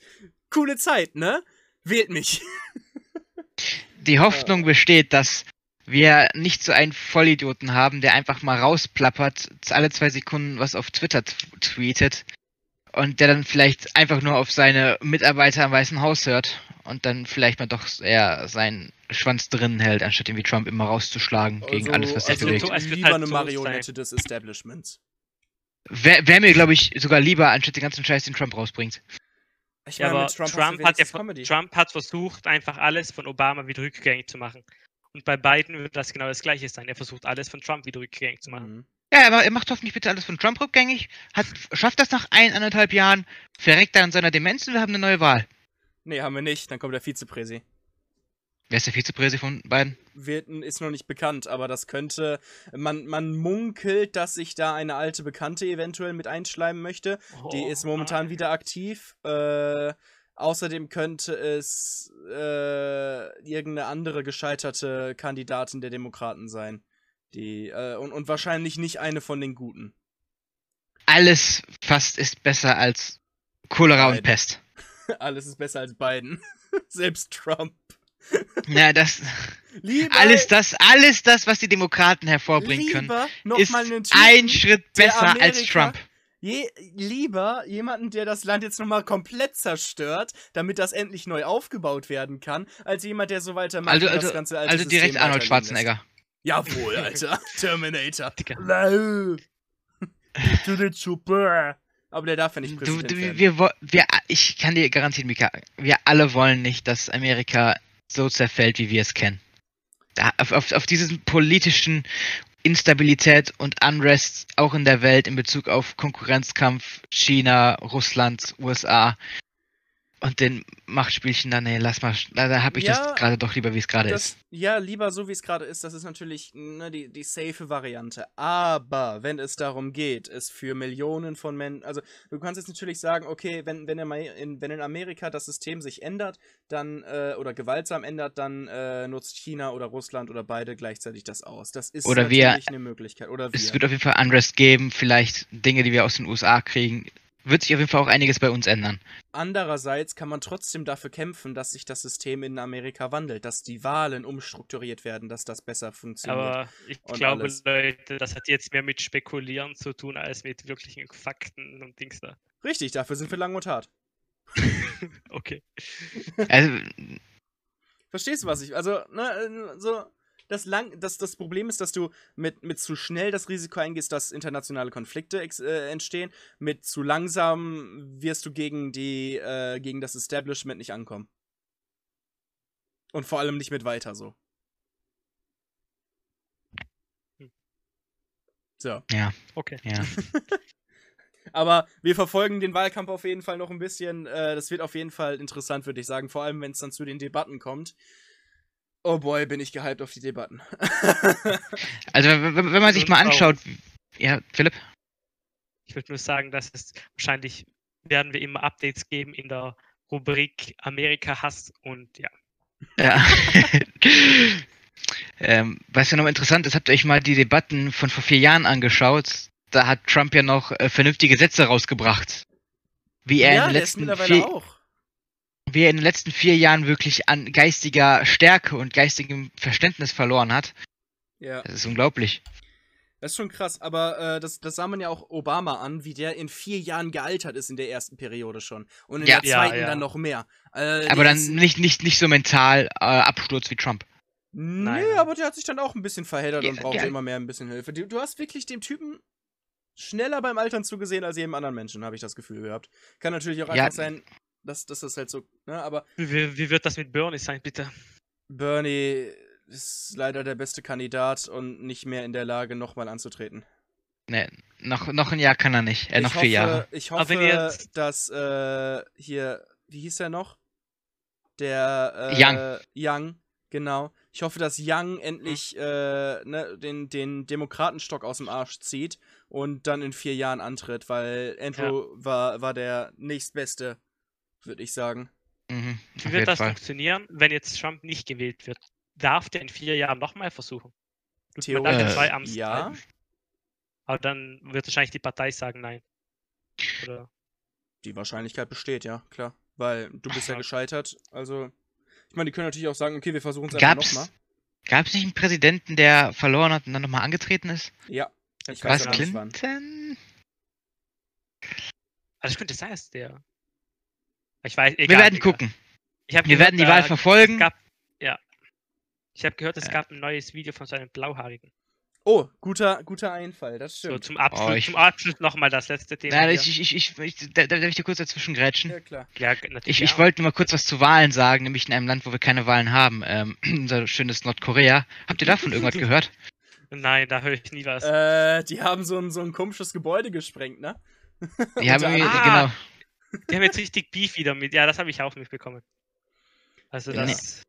Coole Zeit, ne? Wählt mich. Die Hoffnung besteht, dass wir nicht so einen Vollidioten haben, der einfach mal rausplappert, alle zwei Sekunden was auf Twitter tweetet und der dann vielleicht einfach nur auf seine Mitarbeiter im Weißen Haus hört und dann vielleicht mal doch eher seinen Schwanz drinnen hält, anstatt ihn wie Trump immer rauszuschlagen gegen alles, was sich also bewegt. so- es wird lieber halt eine Marionette des Establishments. Wäre wär mir, glaube ich, sogar lieber, anstatt den ganzen Scheiß, den Trump rausbringt. Ich Ja, meine, aber Trump, Trump, hat ja. Trump hat versucht, einfach alles von Obama wieder rückgängig zu machen. Und bei Biden wird das genau das Gleiche sein. Er versucht alles von Trump wieder rückgängig zu machen. Mhm. Ja, aber er macht hoffentlich bitte alles von Trump rückgängig, hat, schafft das nach ein, anderthalb Jahren, verreckt er an seiner Demenz und wir haben eine neue Wahl. Nee, haben wir nicht. Dann kommt der Vizepräsi. Wer ist der Vizepräsident von beiden? Wird, ist noch nicht bekannt, aber das könnte. Man, man munkelt, dass sich da eine alte Bekannte eventuell mit einschleimen möchte. Die Oh, ist momentan nein. wieder aktiv. Äh, außerdem könnte es äh, irgendeine andere gescheiterte Kandidatin der Demokraten sein. Die, äh, und, und wahrscheinlich nicht eine von den Guten. Alles fast ist besser als Cholera und Beide. Pest. Alles ist besser als Biden. Selbst Trump. Ja, das. Lieber, Alles das, alles das, was die Demokraten hervorbringen können, ist Typen, ein Schritt besser als Amerika- Trump. Je, lieber jemanden, der das Land jetzt nochmal komplett zerstört, damit das endlich neu aufgebaut werden kann, als jemand, der so weitermacht Also, und also, das ganze alte also direkt Arnold weiterleben lässt. Jawohl, Alter. Terminator. Du den super. Aber der darf ja nicht Du, Präsident du, werden. wir, wir, ich kann dir garantieren, Mika, wir alle wollen nicht, dass Amerika so zerfällt, wie wir es kennen. Da, auf, auf, auf diesen politischen Instabilität und Unrest auch in der Welt in Bezug auf Konkurrenzkampf China, Russland, USA und den Machtspielchen, dann, nee, lass mal, da, habe ich Ja, das gerade doch lieber, wie es gerade ist. ja, lieber so wie es gerade ist, das ist natürlich ne, die, die safe Variante. Aber wenn es darum geht, es für Millionen von Menschen, also du kannst jetzt natürlich sagen, okay, wenn, wenn, in, wenn in Amerika das System sich ändert, dann, äh, oder gewaltsam ändert, dann äh, nutzt China oder Russland oder beide gleichzeitig das aus. Das ist Oder wir- natürlich eine Möglichkeit. Oder Es wir. wird auf jeden Fall Unrest geben, vielleicht Dinge, die wir aus den USA kriegen. Wird sich auf jeden Fall auch einiges bei uns ändern. Andererseits kann man trotzdem dafür kämpfen, dass sich das System in Amerika wandelt, dass die Wahlen umstrukturiert werden, dass das besser funktioniert. Aber ich glaube, alles. Leute, das hat jetzt mehr mit Spekulieren zu tun, als mit wirklichen Fakten und Dings da. Richtig, dafür sind wir lang und hart. Okay. Also, Verstehst du, was ich. Also, ne, so. Das, lang, das, das Problem ist, dass du mit, mit zu schnell das Risiko eingehst, dass internationale Konflikte äh, entstehen. Mit zu langsam wirst du gegen, die, äh, gegen das Establishment nicht ankommen. Und vor allem nicht mit weiter so. So. Ja. Okay. Ja. Aber wir verfolgen den Wahlkampf auf jeden Fall noch ein bisschen. Äh, das wird auf jeden Fall interessant, würde ich sagen. Vor allem, wenn es dann zu den Debatten kommt. Oh boy, bin ich gehypt auf die Debatten. Also, wenn, wenn man sich mal anschaut. Ja, Philipp? Ich würde nur sagen, dass es wahrscheinlich werden wir immer Updates geben in der Rubrik Amerika Hass und ja. Ja. ähm, was ja noch interessant ist, habt ihr euch mal die Debatten von vor vier Jahren angeschaut? Da hat Trump ja noch äh, vernünftige Sätze rausgebracht. Wie er, ja, in den der ist letzten mittlerweile vier, auch. Wie er in den letzten vier Jahren wirklich an geistiger Stärke und geistigem Verständnis verloren hat. Ja. Das ist unglaublich. Das ist schon krass, aber äh, das, das sah man ja auch Obama an, wie der in vier Jahren gealtert ist in der ersten Periode schon. Und in Ja. der Ja, zweiten ja. dann noch mehr. Äh, Aber dann nicht, nicht, nicht so mental äh, Absturz wie Trump. Nee, Nein. aber der hat sich dann auch ein bisschen verheddert Ja, und brauchte ja. immer mehr ein bisschen Hilfe. Du, du hast wirklich dem Typen schneller beim Altern zugesehen als jedem anderen Menschen, habe ich das Gefühl gehabt. Kann natürlich auch Ja. einfach sein, dass, dass das halt so, ne, aber Wie, wie wird das mit Bernie sein, bitte? Bernie ist leider der beste Kandidat und nicht mehr in der Lage, nochmal anzutreten. Ne, noch, noch ein Jahr kann er nicht. Äh, ich noch hoffe, vier Jahre. Ich hoffe, ihr- dass äh, hier, wie hieß der noch? Der äh, Young. Young, genau. Ich hoffe, dass Young endlich äh, ne, den, den Demokratenstock aus dem Arsch zieht und dann in vier Jahren antritt, weil Andrew war, war der nächstbeste, würde ich sagen. Mhm, Wie wird das Fall. funktionieren, wenn jetzt Trump nicht gewählt wird? Darf der in vier Jahren nochmal versuchen? Theoretisch, Äh, Amtszeiten? ja. Aber dann wird wahrscheinlich die Partei sagen nein. Oder? Die Wahrscheinlichkeit besteht, ja, klar. Weil du bist ja Ja. gescheitert. Also, ich meine, die können natürlich auch sagen, okay, wir versuchen es einfach nochmal. gab's nicht einen Präsidenten, der verloren hat und dann nochmal angetreten ist? Ja. Ich weiß Was, wann. Clinton? Also es könnte sein, dass der. Ich weiß, egal. Wir werden egal. gucken. Wir gehört, werden die Wahl Es verfolgen. gab, ja. Ich habe gehört, es Äh. gab ein neues Video von so einem Blauhaarigen. Oh, guter, guter Einfall, das So stimmt. zum Abschluss, Oh, ich- zum Abschluss nochmal das letzte Thema. Nein, ich, ich, ich, ich, ich, da, darf ich dir kurz dazwischen grätschen? ja, klar. ja. Ich, ich wollte nur mal kurz was zu Wahlen sagen, nämlich in einem Land, wo wir keine Wahlen haben. Ähm, unser schönes Nordkorea. Habt ihr davon irgendwas gehört? Nein, da höre ich nie was. Äh, die haben so ein, so ein komisches Gebäude gesprengt, ne? Die haben irgendwie, anderem. genau. Die haben jetzt richtig Beef wieder mit. Ja, das habe ich auch mitbekommen. Also Nee. das.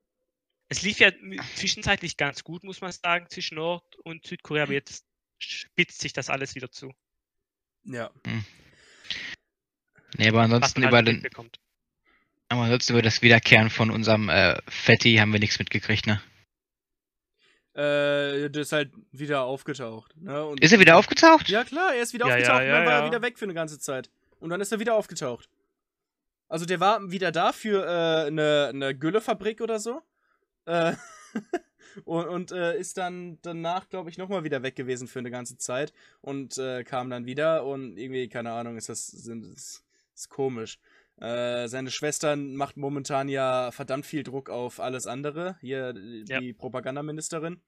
Es lief ja zwischenzeitlich ganz gut, muss man sagen, zwischen Nord- und Südkorea, aber jetzt spitzt sich das alles wieder zu. Ja. Nee, aber ansonsten man über, halt den, aber ansonsten über das Wiederkehren von unserem äh, Fetti haben wir nichts mitgekriegt, ne? Äh, der ist halt wieder aufgetaucht, ne? Und Ist er wieder aufgetaucht? Ja, klar, er ist wieder Ja, ja, aufgetaucht und dann ja, war er ja. wieder weg für eine ganze Zeit. Und dann ist er wieder aufgetaucht. Also der war wieder da für äh, eine, eine Güllefabrik oder so. Äh, und und äh, ist dann danach, glaube ich, nochmal wieder weg gewesen für eine ganze Zeit. Und äh, kam dann wieder und irgendwie, keine Ahnung, ist das sind, ist, ist komisch. Äh, seine Schwester macht momentan ja verdammt viel Druck auf alles andere. Hier die Ja. Propagandaministerin.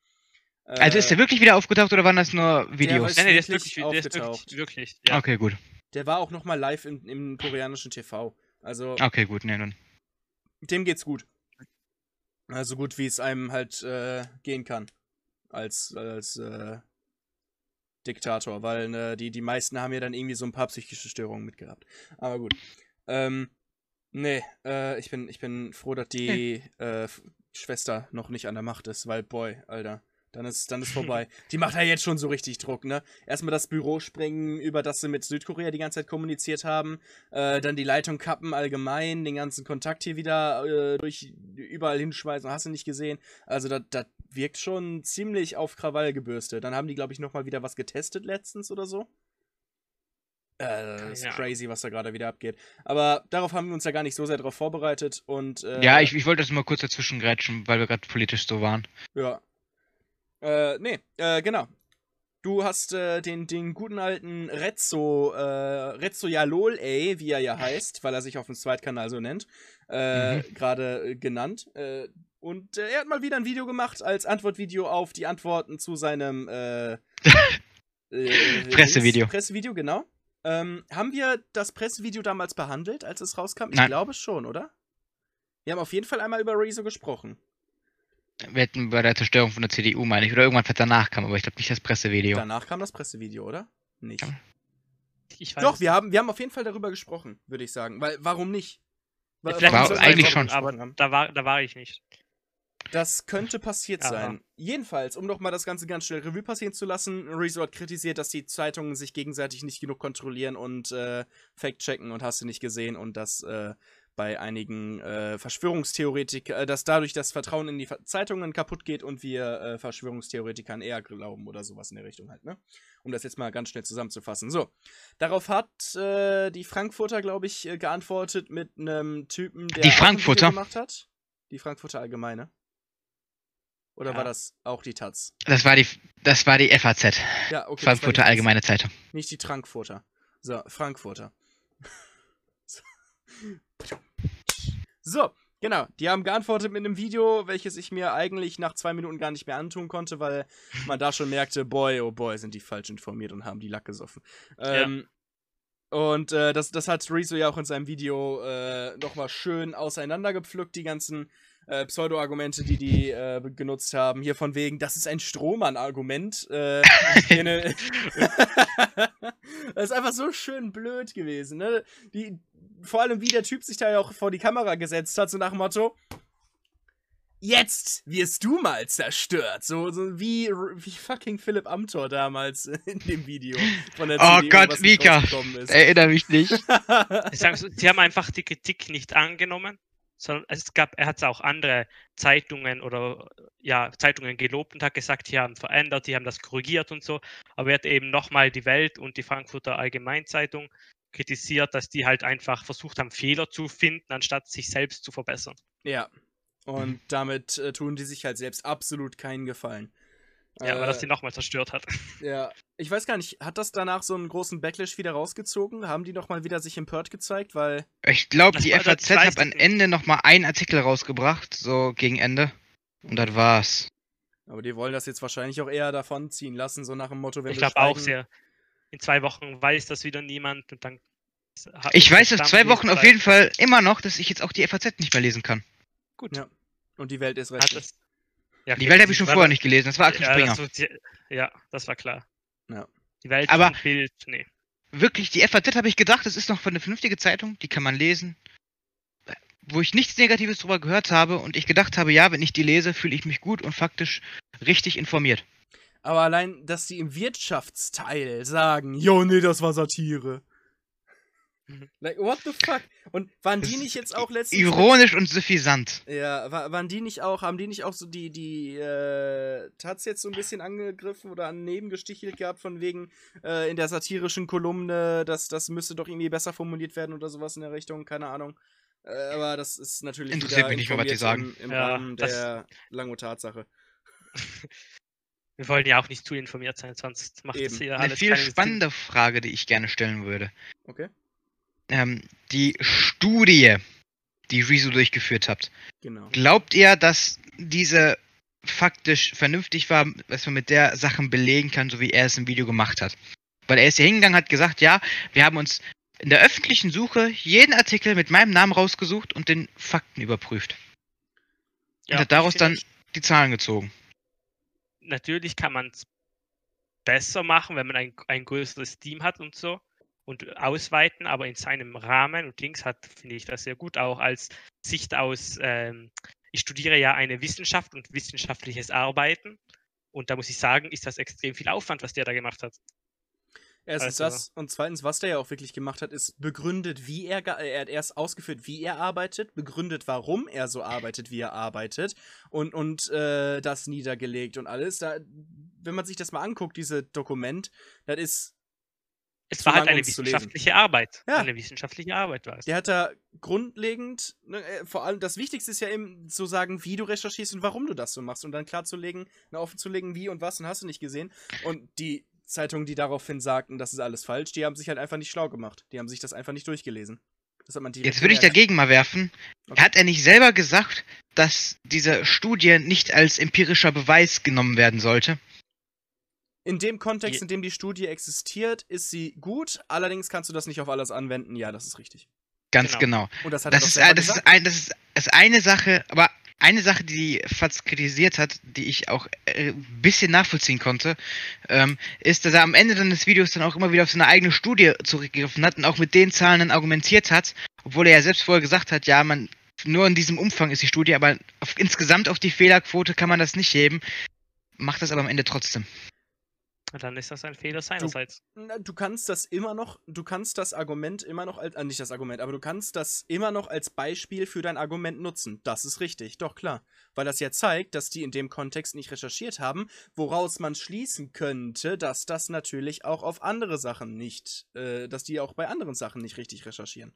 Also ist er wirklich wieder aufgetaucht oder waren das nur der Videos? weiß- Nein, nein, der ist wirklich der ist aufgetaucht. wirklich, wirklich ja. Okay, gut. Der war auch nochmal live im, im koreanischen TV. Also, Okay, gut. Nee, dann. dem geht's gut. Also gut, wie es einem halt äh, gehen kann. Als, als äh, Diktator. Weil ne, die, die meisten haben ja dann irgendwie so ein paar psychische Störungen mitgehabt. Aber gut. Ähm, nee, äh, ich bin, ich bin froh, dass die äh, F- Schwester noch nicht an der Macht ist, weil, boy, Alter. Dann ist, dann ist vorbei. Die macht ja jetzt schon so richtig Druck, ne? Erstmal das Büro sprengen, über das sie mit Südkorea die ganze Zeit kommuniziert haben. Äh, dann die Leitung kappen allgemein, den ganzen Kontakt hier wieder äh, durch überall hinschmeißen, hast du nicht gesehen. Also das wirkt schon ziemlich auf Krawall gebürstet. Dann haben die, glaube ich, nochmal wieder was getestet letztens oder so. Äh, das ist crazy, was da gerade wieder abgeht. Aber darauf haben wir uns ja gar nicht so sehr darauf vorbereitet und äh, Ja, ich, ich wollte das mal kurz dazwischen grätschen, weil wir gerade politisch so waren. Ja. Äh, nee, äh, genau. Du hast äh, den, den guten alten Rezzo, äh, Rezzo Jalol, ey, wie er ja heißt, weil er sich auf dem Zweitkanal so nennt, äh, Mhm. gerade äh, genannt. Äh, Und äh, er hat mal wieder ein Video gemacht als Antwortvideo auf die Antworten zu seinem äh, äh, Pressevideo. Pressevideo, genau. Ähm, haben wir das Pressevideo damals behandelt, als es rauskam? Ich Nein. glaube schon, oder? Wir haben auf jeden Fall einmal über Rezo gesprochen. Wir hätten bei der Zerstörung von der CDU, meine ich, oder irgendwann was danach kam, aber ich glaube nicht das Pressevideo. Danach kam das Pressevideo, oder? Nicht. Ja. Ich weiß Doch, es wir haben, wir haben auf jeden Fall darüber gesprochen, würde ich sagen. Weil, warum nicht? Ja, vielleicht War warum wir eigentlich schon. Aber haben? da war, da war ich nicht. Das könnte passiert Aber- sein. Jedenfalls, um noch mal das Ganze ganz schnell Revue passieren zu lassen, Rezo hat kritisiert, dass die Zeitungen sich gegenseitig nicht genug kontrollieren und äh, fact-checken und hast du nicht gesehen und dass äh, bei einigen äh, Verschwörungstheoretikern, äh, dass dadurch das Vertrauen in die Zeitungen kaputt geht und wir äh, Verschwörungstheoretikern eher glauben oder sowas in der Richtung halt, ne? Um das jetzt mal ganz schnell zusammenzufassen. So, darauf hat äh, die Frankfurter, glaube ich, äh, geantwortet mit einem Typen, der Die Frankfurter? gemacht hat. Die Frankfurter Allgemeine. Oder Ja. war das auch die Taz? Das war die, das war die FAZ, Ja, okay. die Frankfurter Taz. Allgemeine Zeitung. Nicht die Trankfurter. So, Frankfurter. So, genau. Die haben geantwortet mit einem Video, welches ich mir eigentlich nach zwei Minuten gar nicht mehr antun konnte, weil man da schon merkte, boy, oh boy, sind die falsch informiert und haben die Lack gesoffen. Ähm, Und äh, das, das hat Rezo ja auch in seinem Video äh, nochmal schön auseinandergepflückt, die ganzen äh, Pseudo-Argumente, die die äh, genutzt haben. Hier von wegen, das ist ein Strohmann-Argument. Äh, ne- das ist einfach so schön blöd gewesen. Ne? Die, vor allem, wie der Typ sich da ja auch vor die Kamera gesetzt hat, so nach dem Motto. Jetzt wirst du mal zerstört. So, so wie, wie fucking Philipp Amthor damals in dem Video von der Oh Gott, Mika. Erinnere mich nicht. Ich sag so, sie haben einfach die Kritik nicht angenommen, sondern es gab, er hat auch andere Zeitungen oder ja, Zeitungen gelobt und hat gesagt, die haben verändert, die haben das korrigiert und so. Aber er hat eben nochmal die Welt und die Frankfurter Allgemeinzeitung kritisiert, dass die halt einfach versucht haben, Fehler zu finden, anstatt sich selbst zu verbessern. Ja. Und damit äh, tun die sich halt selbst absolut keinen Gefallen. Ja, weil das Äh, die nochmal zerstört hat. Ja, ich weiß gar nicht, hat das danach so einen großen Backlash wieder rausgezogen? Haben die nochmal wieder sich empört gezeigt? Weil, Ich glaube, Das die das FAZ hat am ich. Ende nochmal einen Artikel rausgebracht, so gegen Ende. Und das war's. aber die wollen das jetzt wahrscheinlich auch eher davon ziehen lassen, so nach dem Motto, wenn Ich wir glaube auch sehr. In zwei Wochen weiß das wieder niemand und dann. hat Ich weiß das auf dann zwei Wochen auf jeden Fall immer noch, dass ich jetzt auch die FAZ nicht mehr lesen kann. Gut. Ja, Und die Welt ist recht. das, ja, Die Welt habe ich schon vorher nicht gelesen, das war Axel ja, Springer. das, wird sie- ja, das war klar. Ja. Die Welt Aber- Bild, nee. Wirklich, die FAZ habe ich gedacht, das ist noch eine vernünftige Zeitung, die kann man lesen. Wo ich nichts Negatives drüber gehört habe und ich gedacht habe, ja, wenn ich die lese, fühle ich mich gut und faktisch richtig informiert. Aber allein, dass die im Wirtschaftsteil sagen, jo, nee, das war Satire. Like, what the fuck? Und waren die nicht jetzt auch letztens... Ironisch und suffisant. Ja, wa- waren die nicht auch, haben die nicht auch so die, die, äh, Taz jetzt so ein bisschen angegriffen oder an Nebengestichelt gehabt von wegen, äh, in der satirischen Kolumne, dass das müsste doch irgendwie besser formuliert werden oder sowas in der Richtung, keine Ahnung. Äh, aber das ist natürlich Interessiert mich nicht mehr, was die informiert Im, im Ja, Rahmen das- der Lango-Tatsache. Wir wollen ja auch nicht zu informiert sein, sonst macht Eben. das hier Eine alles viel keinen Sinn. spannende Frage, die ich gerne stellen würde. Okay? Ähm, die Studie, die Rezo durchgeführt habt. Genau. Glaubt ihr, dass diese faktisch vernünftig war, was man mit der Sachen belegen kann, so wie er es im Video gemacht hat? Weil er ist hier hingegangen, hat gesagt, ja, wir haben uns in der öffentlichen Suche jeden Artikel mit meinem Namen rausgesucht und den Fakten überprüft. Ja, und hat daraus dann die Zahlen gezogen. Natürlich kann man es besser machen, wenn man ein, ein größeres Team hat und so und ausweiten, aber in seinem Rahmen und Dings hat, finde ich das sehr gut, auch als Sicht aus, ähm, ich studiere ja eine Wissenschaft und wissenschaftliches Arbeiten und da muss ich sagen, ist das extrem viel Aufwand, was der da gemacht hat. Erstens Also- das und zweitens, was der ja auch wirklich gemacht hat, ist begründet, wie er, er hat erst ausgeführt, wie er arbeitet, begründet, warum er so arbeitet, wie er arbeitet und, und äh, das niedergelegt und alles. Da, wenn man sich das mal anguckt, diese Dokument, das ist, Es war halt eine wissenschaftliche Arbeit. Ja. Eine wissenschaftliche Arbeit war es. der hat da grundlegend, ne, äh, vor allem, das Wichtigste ist ja eben zu sagen, wie du recherchierst und warum du das so machst und dann klarzulegen, na, offenzulegen, wie und was und hast du nicht gesehen. Und die Zeitungen, die daraufhin sagten, das ist alles falsch, die haben sich halt einfach nicht schlau gemacht. Die haben sich das einfach nicht durchgelesen. Das hat man Jetzt würde ich dagegen mal werfen. Okay. Hat er nicht selber gesagt, dass diese Studie nicht als empirischer Beweis genommen werden sollte? In dem Kontext, in dem die Studie existiert, ist sie gut. Allerdings kannst du das nicht auf alles anwenden. Ja, das ist richtig. Ganz Genau. genau. Und das hat er Das doch ist, das, ist ein, das, ist, das ist eine Sache, aber eine Sache, die Fatz kritisiert hat, die ich auch äh, ein bisschen nachvollziehen konnte, ähm, ist, dass er am Ende des Videos dann auch immer wieder auf seine eigene Studie zurückgegriffen hat und auch mit den Zahlen dann argumentiert hat, obwohl er ja selbst vorher gesagt hat, ja, man nur in diesem Umfang ist die Studie, aber auf, insgesamt auf die Fehlerquote kann man das nicht heben, macht das aber am Ende trotzdem. Dann ist das ein Fehler seinerseits. Na, Du kannst das immer noch, du kannst das Argument immer noch als, äh, nicht das Argument, aber du kannst das immer noch als Beispiel für dein Argument nutzen. Das ist richtig, doch klar. Weil das ja zeigt, dass die in dem Kontext nicht recherchiert haben, woraus man schließen könnte, dass das natürlich auch auf andere Sachen nicht, äh, dass die auch bei anderen Sachen nicht richtig recherchieren.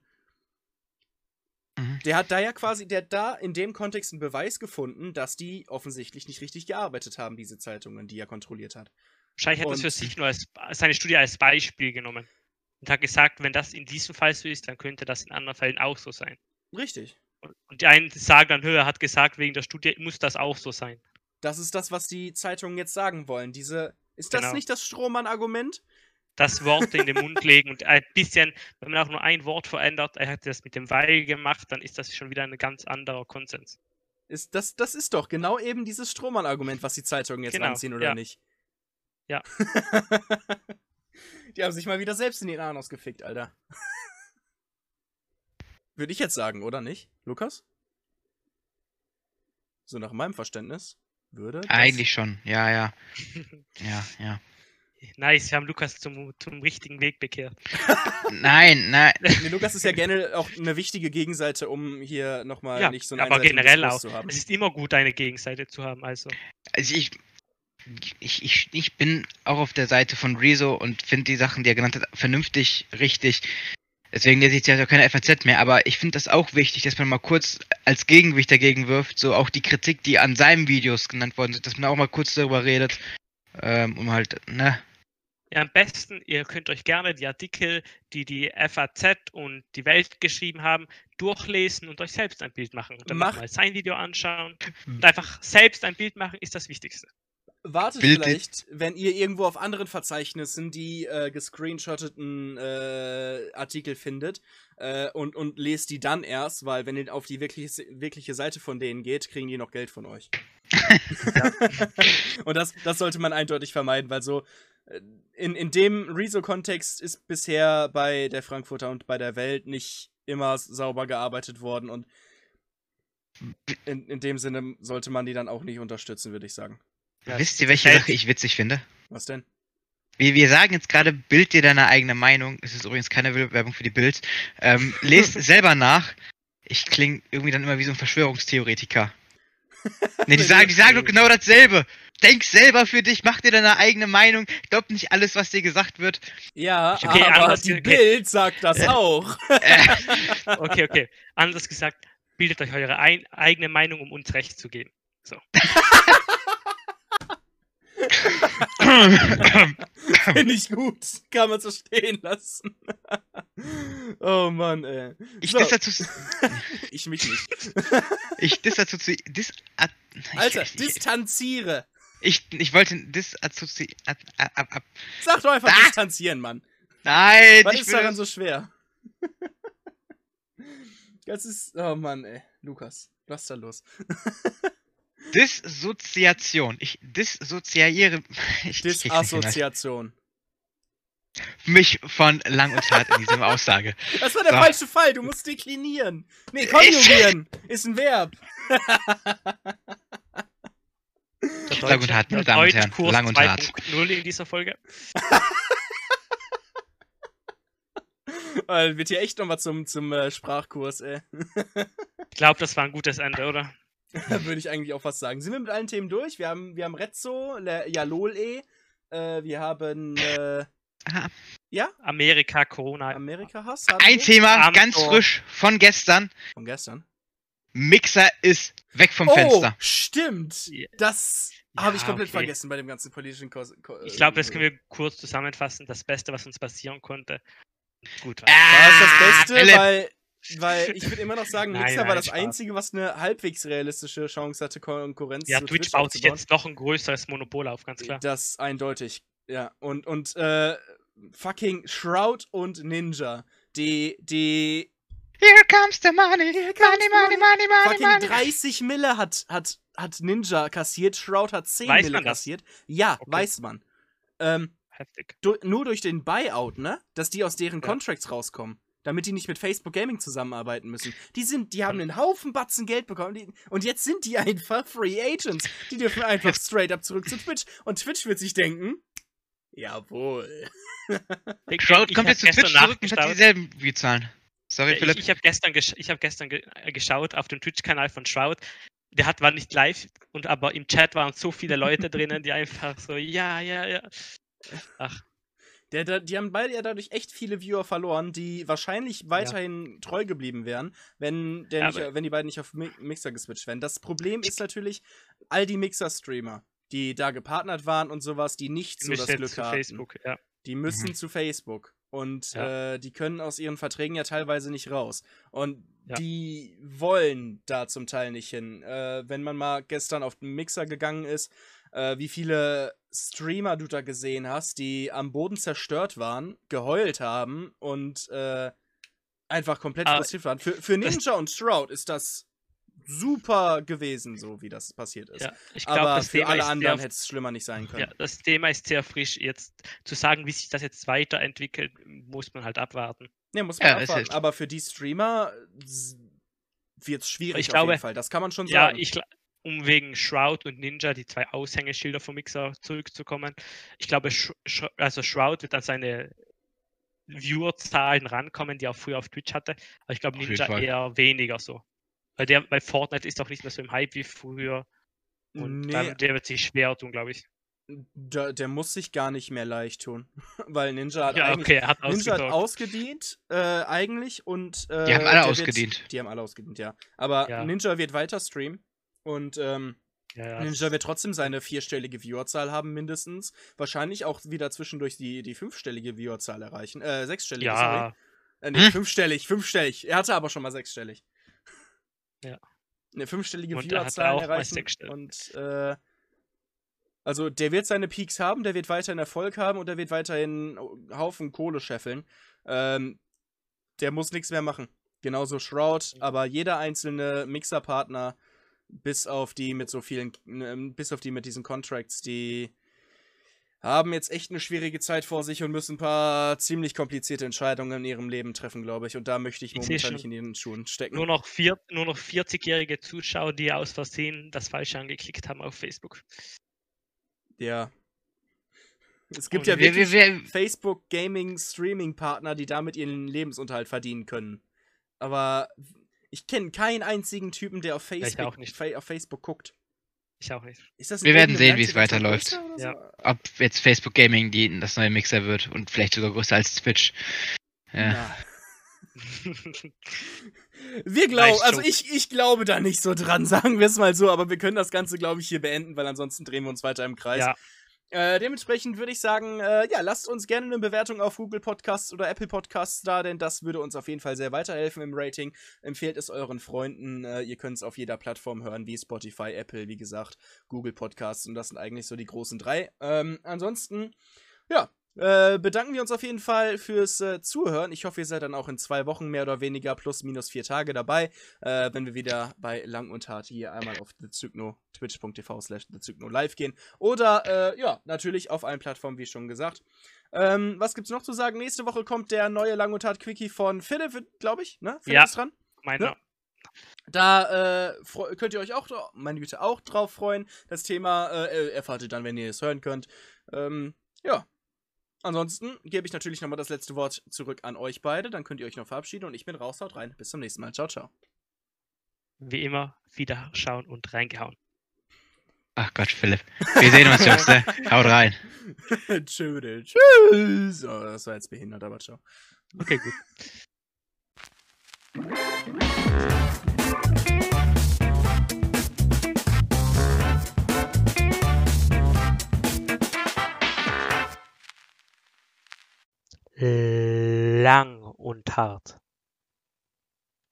Mhm. Der hat da ja quasi, der hat da in dem Kontext einen Beweis gefunden, dass die offensichtlich nicht richtig gearbeitet haben, diese Zeitungen, die er kontrolliert hat. Wahrscheinlich hat er es für sich nur als, seine Studie als Beispiel genommen. Und hat gesagt, wenn das in diesem Fall so ist, dann könnte das in anderen Fällen auch so sein. Richtig. Und, und die einen sagen dann, höher hat gesagt, wegen der Studie muss das auch so sein. Das ist das, was die Zeitungen jetzt sagen wollen. Diese. Ist das Genau. nicht das Strohmann-Argument? Das Wort in den Mund legen und ein bisschen, wenn man auch nur ein Wort verändert, er hat das mit dem Weil gemacht, dann ist das schon wieder ein ganz anderer Konsens. Ist das, das ist doch genau eben dieses Strohmann-Argument, was die Zeitungen jetzt Genau, anziehen, oder ja. nicht? Ja. die haben sich mal wieder selbst in den Anus gefickt, Alter. Würde ich jetzt sagen, oder nicht? Lukas? So nach meinem Verständnis würde. Eigentlich schon, ja, ja, ja, ja. nice, wir haben Lukas zum, zum richtigen Weg bekehrt. Nein, nein, Nee, Lukas ist ja gerne auch eine wichtige Gegenseite, um hier nochmal Ja, nicht so einen aber generell auch. zu haben. Es ist immer gut, eine Gegenseite zu haben. Also, Also ich, ich, ich, ich bin auch auf der Seite von Rezo und finde die Sachen, die er genannt hat, vernünftig, richtig. Deswegen lese ich jetzt auch keine FAZ mehr, aber ich finde das auch wichtig, dass man mal kurz als Gegengewicht dagegen wirft, so auch die Kritik, die an seinen Videos genannt worden sind, dass man auch mal kurz darüber redet, ähm, um halt, ne, ja, am besten, ihr könnt euch gerne die Artikel, die die FAZ und die Welt geschrieben haben, durchlesen und euch selbst ein Bild machen. Dann Mach- mal sein Video anschauen Hm. und einfach selbst ein Bild machen, ist das Wichtigste. Wartet Bild- vielleicht, wenn ihr irgendwo auf anderen Verzeichnissen die äh, gescreenshotteten äh, Artikel findet äh, und, und lest die dann erst, weil wenn ihr auf die wirkliche, wirkliche Seite von denen geht, kriegen die noch Geld von euch. und das, das sollte man eindeutig vermeiden, weil so äh, in, in dem Rezo-Kontext ist bisher bei der Frankfurter und bei der Welt nicht immer sauber gearbeitet worden und in, in dem Sinne sollte man die dann auch nicht unterstützen, würde ich sagen. Ja, wisst ihr, welche Sache ich witzig finde? Was denn? Wir, wir sagen jetzt gerade, bild dir deine eigene Meinung. Es ist übrigens keine Werbung für die Bild. Ähm, lest selber nach. Ich klinge irgendwie dann immer wie so ein Verschwörungstheoretiker. Ne, die sagen, die sagen doch genau dasselbe. Denk selber für dich, mach dir deine eigene Meinung. Glaub nicht alles, was dir gesagt wird. Ja, Okay, aber anders- die okay. Bild sagt das Äh. auch. Äh, Okay, okay. Anders gesagt, bildet euch eure ein, eigene Meinung, um uns recht zu geben. Finde ich gut. Kann man so stehen lassen. oh Mann, ey. ich So. dazu, Ich mich nicht. ich dis dazu, zu- dis, ad, Alter, ich, distanziere. ich, ich wollte dis assozi, ad, ab, ab, ab. Sag doch einfach Ah! distanzieren, Mann. Nein, Was ich ist daran so schwer? Das ist. Oh Mann, ey. Lukas, was ist da los? Dissoziation. Ich dissoziiere ich, Disassoziation. mich von lang und hart in dieser Aussage. Das war der So. falsche Fall. Du musst deklinieren. Nee, konjugieren. Ist ein Verb. Lang und hart, meine Damen und Herren. Lang und hart. 2.0 in dieser Folge. Wird hier echt nochmal zum, zum äh, Sprachkurs, ey. Ich glaube, das war ein gutes Ende, oder? Würde ich eigentlich auch fast sagen. Sind wir mit allen Themen durch? Wir haben, wir haben Rezzo, Le ja, LOL-E. Äh, wir haben äh, ja, Amerika, Corona. Amerika-Hass. Ein Thema, ganz frisch von gestern. Von gestern. Mixer ist weg vom oh, Fenster. stimmt. Das Ja, habe ich komplett okay. vergessen bei dem ganzen politischen Kurs. Ko- Ich glaube, das äh, können wir kurz zusammenfassen. Das Beste, was uns passieren konnte. Gut war. Ah, War das Beste, Philipp, weil weil ich würde immer noch sagen, Nein, Mixer nein, war das Spaß. Einzige, was eine halbwegs realistische Chance hatte, Konkurrenz Ja, zu Twitch Twitch baut sich jetzt noch ein größeres Monopol auf, ganz klar. Das eindeutig. Ja, und, und äh, fucking Shroud und Ninja, die, die Here comes the money. comes Money, money, money, money, fucking money. 30 Mille hat, hat, hat Ninja kassiert, Shroud hat 10 Weiß Mille man das? kassiert. Ja, Okay. weiß man. Ähm, Heftig. du, nur durch den Buyout, ne? Dass die aus deren Ja. Contracts rauskommen. Damit die nicht mit Facebook Gaming zusammenarbeiten müssen. Die sind, die haben einen Haufen Batzen Geld bekommen. Die, und jetzt sind die einfach Free Agents. Die dürfen einfach straight up zurück zu Twitch. Und Twitch wird sich denken, jawohl. Ich- Shroud ich kommt jetzt zu Twitch zurück und hat dieselben Viewzahlen. Sorry, Ja, Philipp. Ich, ich habe gestern, gesch ich hab gestern ge äh, geschaut auf dem Twitch-Kanal von Shroud. Der hat war nicht live, und aber im Chat waren so viele Leute drinnen, die einfach so, ja, ja, ja. Ach, Der, der, die haben beide ja dadurch echt viele Viewer verloren, die wahrscheinlich weiterhin treu geblieben wären, wenn, der Ja, nicht, wenn die beiden nicht auf Mi Mixer geswitcht wären. Das Problem ist natürlich, all die Mixer-Streamer, die da gepartnert waren und sowas, die nicht die so das Glück zu hatten. Facebook, ja. Die müssen Mhm. zu Facebook. Und Ja. äh, die können aus ihren Verträgen ja teilweise nicht raus. Und Ja. die wollen da zum Teil nicht hin. Äh, wenn man mal gestern auf den Mixer gegangen ist, äh, wie viele Streamer du da gesehen hast, die am Boden zerstört waren, geheult haben und äh, einfach komplett Aber frustriert waren. Für, für Ninja und Shroud ist das super gewesen, so wie das passiert ist. ja. Ich glaube, Aber für Thema alle anderen hätte es schlimmer nicht sein können. ja, das Thema ist sehr frisch. Jetzt zu sagen, wie sich das jetzt weiterentwickelt, muss man halt abwarten. Ja, muss man Ja, abwarten. Aber für die Streamer wird es schwierig Ich auf glaube- jeden Fall. Das kann man schon Ja, sagen. ich, gla- um wegen Shroud und Ninja, die zwei Aushängeschilder vom Mixer zurückzukommen. Ich glaube, Sh Sh also Shroud wird an seine Viewerzahlen rankommen, die er früher auf Twitch hatte. Aber ich glaube, Ninja eher weniger so. Weil der bei Fortnite ist doch nicht mehr so im Hype wie früher. Und Nee. dann, der wird sich schwer tun, glaube ich. der, der muss sich gar nicht mehr leicht tun. Weil Ninja hat Ja, eigentlich. okay, er hat Ninja hat ausgedient, äh, eigentlich, und. Äh, Die haben alle ausgedient. Wird, die haben alle ausgedient, ja. Aber Ja. Ninja wird weiter streamen. Und ähm, Ja, ja, Ninja wird trotzdem seine vierstellige Viewerzahl haben, mindestens. Wahrscheinlich auch wieder zwischendurch die, die fünfstellige Viewerzahl erreichen. Äh, sechsstellige, sorry. ja, Äh, nee, Hm? fünfstellig, fünfstellig. Er hatte aber schon mal sechsstellig. Ja. Eine fünfstellige Und er Viewerzahl erreichen. Und äh, also der wird seine Peaks haben, der wird weiterhin Erfolg haben und der wird weiterhin einen Haufen Kohle scheffeln. Ähm, der muss nichts mehr machen. Genauso Shroud, aber jeder einzelne Mixerpartner, bis auf die mit so vielen, ähm, bis auf die mit diesen Contracts, die haben jetzt echt eine schwierige Zeit vor sich und müssen ein paar ziemlich komplizierte Entscheidungen in ihrem Leben treffen, glaube ich. Und da möchte ich momentan nicht in den Schuhen stecken. nur noch, vier, nur noch 40-jährige Zuschauer, die aus Versehen das Falsche angeklickt haben auf Facebook. Ja. Es gibt Und ja Wir, wirklich wir, wir, Facebook Gaming Streaming Partner, die damit ihren Lebensunterhalt verdienen können. Aber ich kenne keinen einzigen Typen, der auf Facebook, auch nicht. Fa auf Facebook guckt. Ich auch nicht. Ist das in Wir werden sehen, wie es weiterläuft. Ja. so? ob jetzt Facebook Gaming die, das neue Mixer wird und vielleicht sogar größer als Twitch. Ja. Na. Wir glauben, also ich, ich glaube da nicht so dran, sagen wir es mal so, aber wir können das Ganze, glaube ich, hier beenden, weil ansonsten drehen wir uns weiter im Kreis. ja, Äh, dementsprechend würde ich sagen, äh, ja, lasst uns gerne eine Bewertung auf Google Podcasts oder Apple Podcasts da, denn das würde uns auf jeden Fall sehr weiterhelfen im Rating. Empfehlt es euren Freunden. Äh, ihr könnt es auf jeder Plattform hören, wie Spotify, Apple, wie gesagt, Google Podcasts und das sind eigentlich so die großen drei. Ähm, ansonsten, ja. Äh, bedanken wir uns auf jeden Fall fürs äh, Zuhören. Ich hoffe, ihr seid dann auch in zwei Wochen mehr oder weniger plus minus vier Tage dabei, äh, wenn wir wieder bei Lang und Hart hier einmal auf thezygno, twitch.tv slash thezygno live gehen. Oder, äh, ja, natürlich auf allen Plattformen, wie schon gesagt. Ähm, was gibt's noch zu sagen? Nächste Woche kommt der neue Lang und Hart Quickie von Philipp, glaube ich, ne? Philipp Ja. ist dran. meiner. Da äh, könnt ihr euch auch, meine Güte, auch drauf freuen. Das Thema äh, erfahrt ihr dann, wenn ihr es hören könnt. Ähm, ja. Ansonsten gebe ich natürlich nochmal das letzte Wort zurück an euch beide. Dann könnt ihr euch noch verabschieden und ich bin raus, haut rein. Bis zum nächsten Mal. Ciao, ciao. Wie immer, wieder schauen und reingehauen. Ach Gott, Philipp. Wir sehen uns, Jungs. Ne? Haut rein. Tschüss. Tschüss. Oh, das war jetzt behindert, aber ciao. Okay, gut. Lang und hart.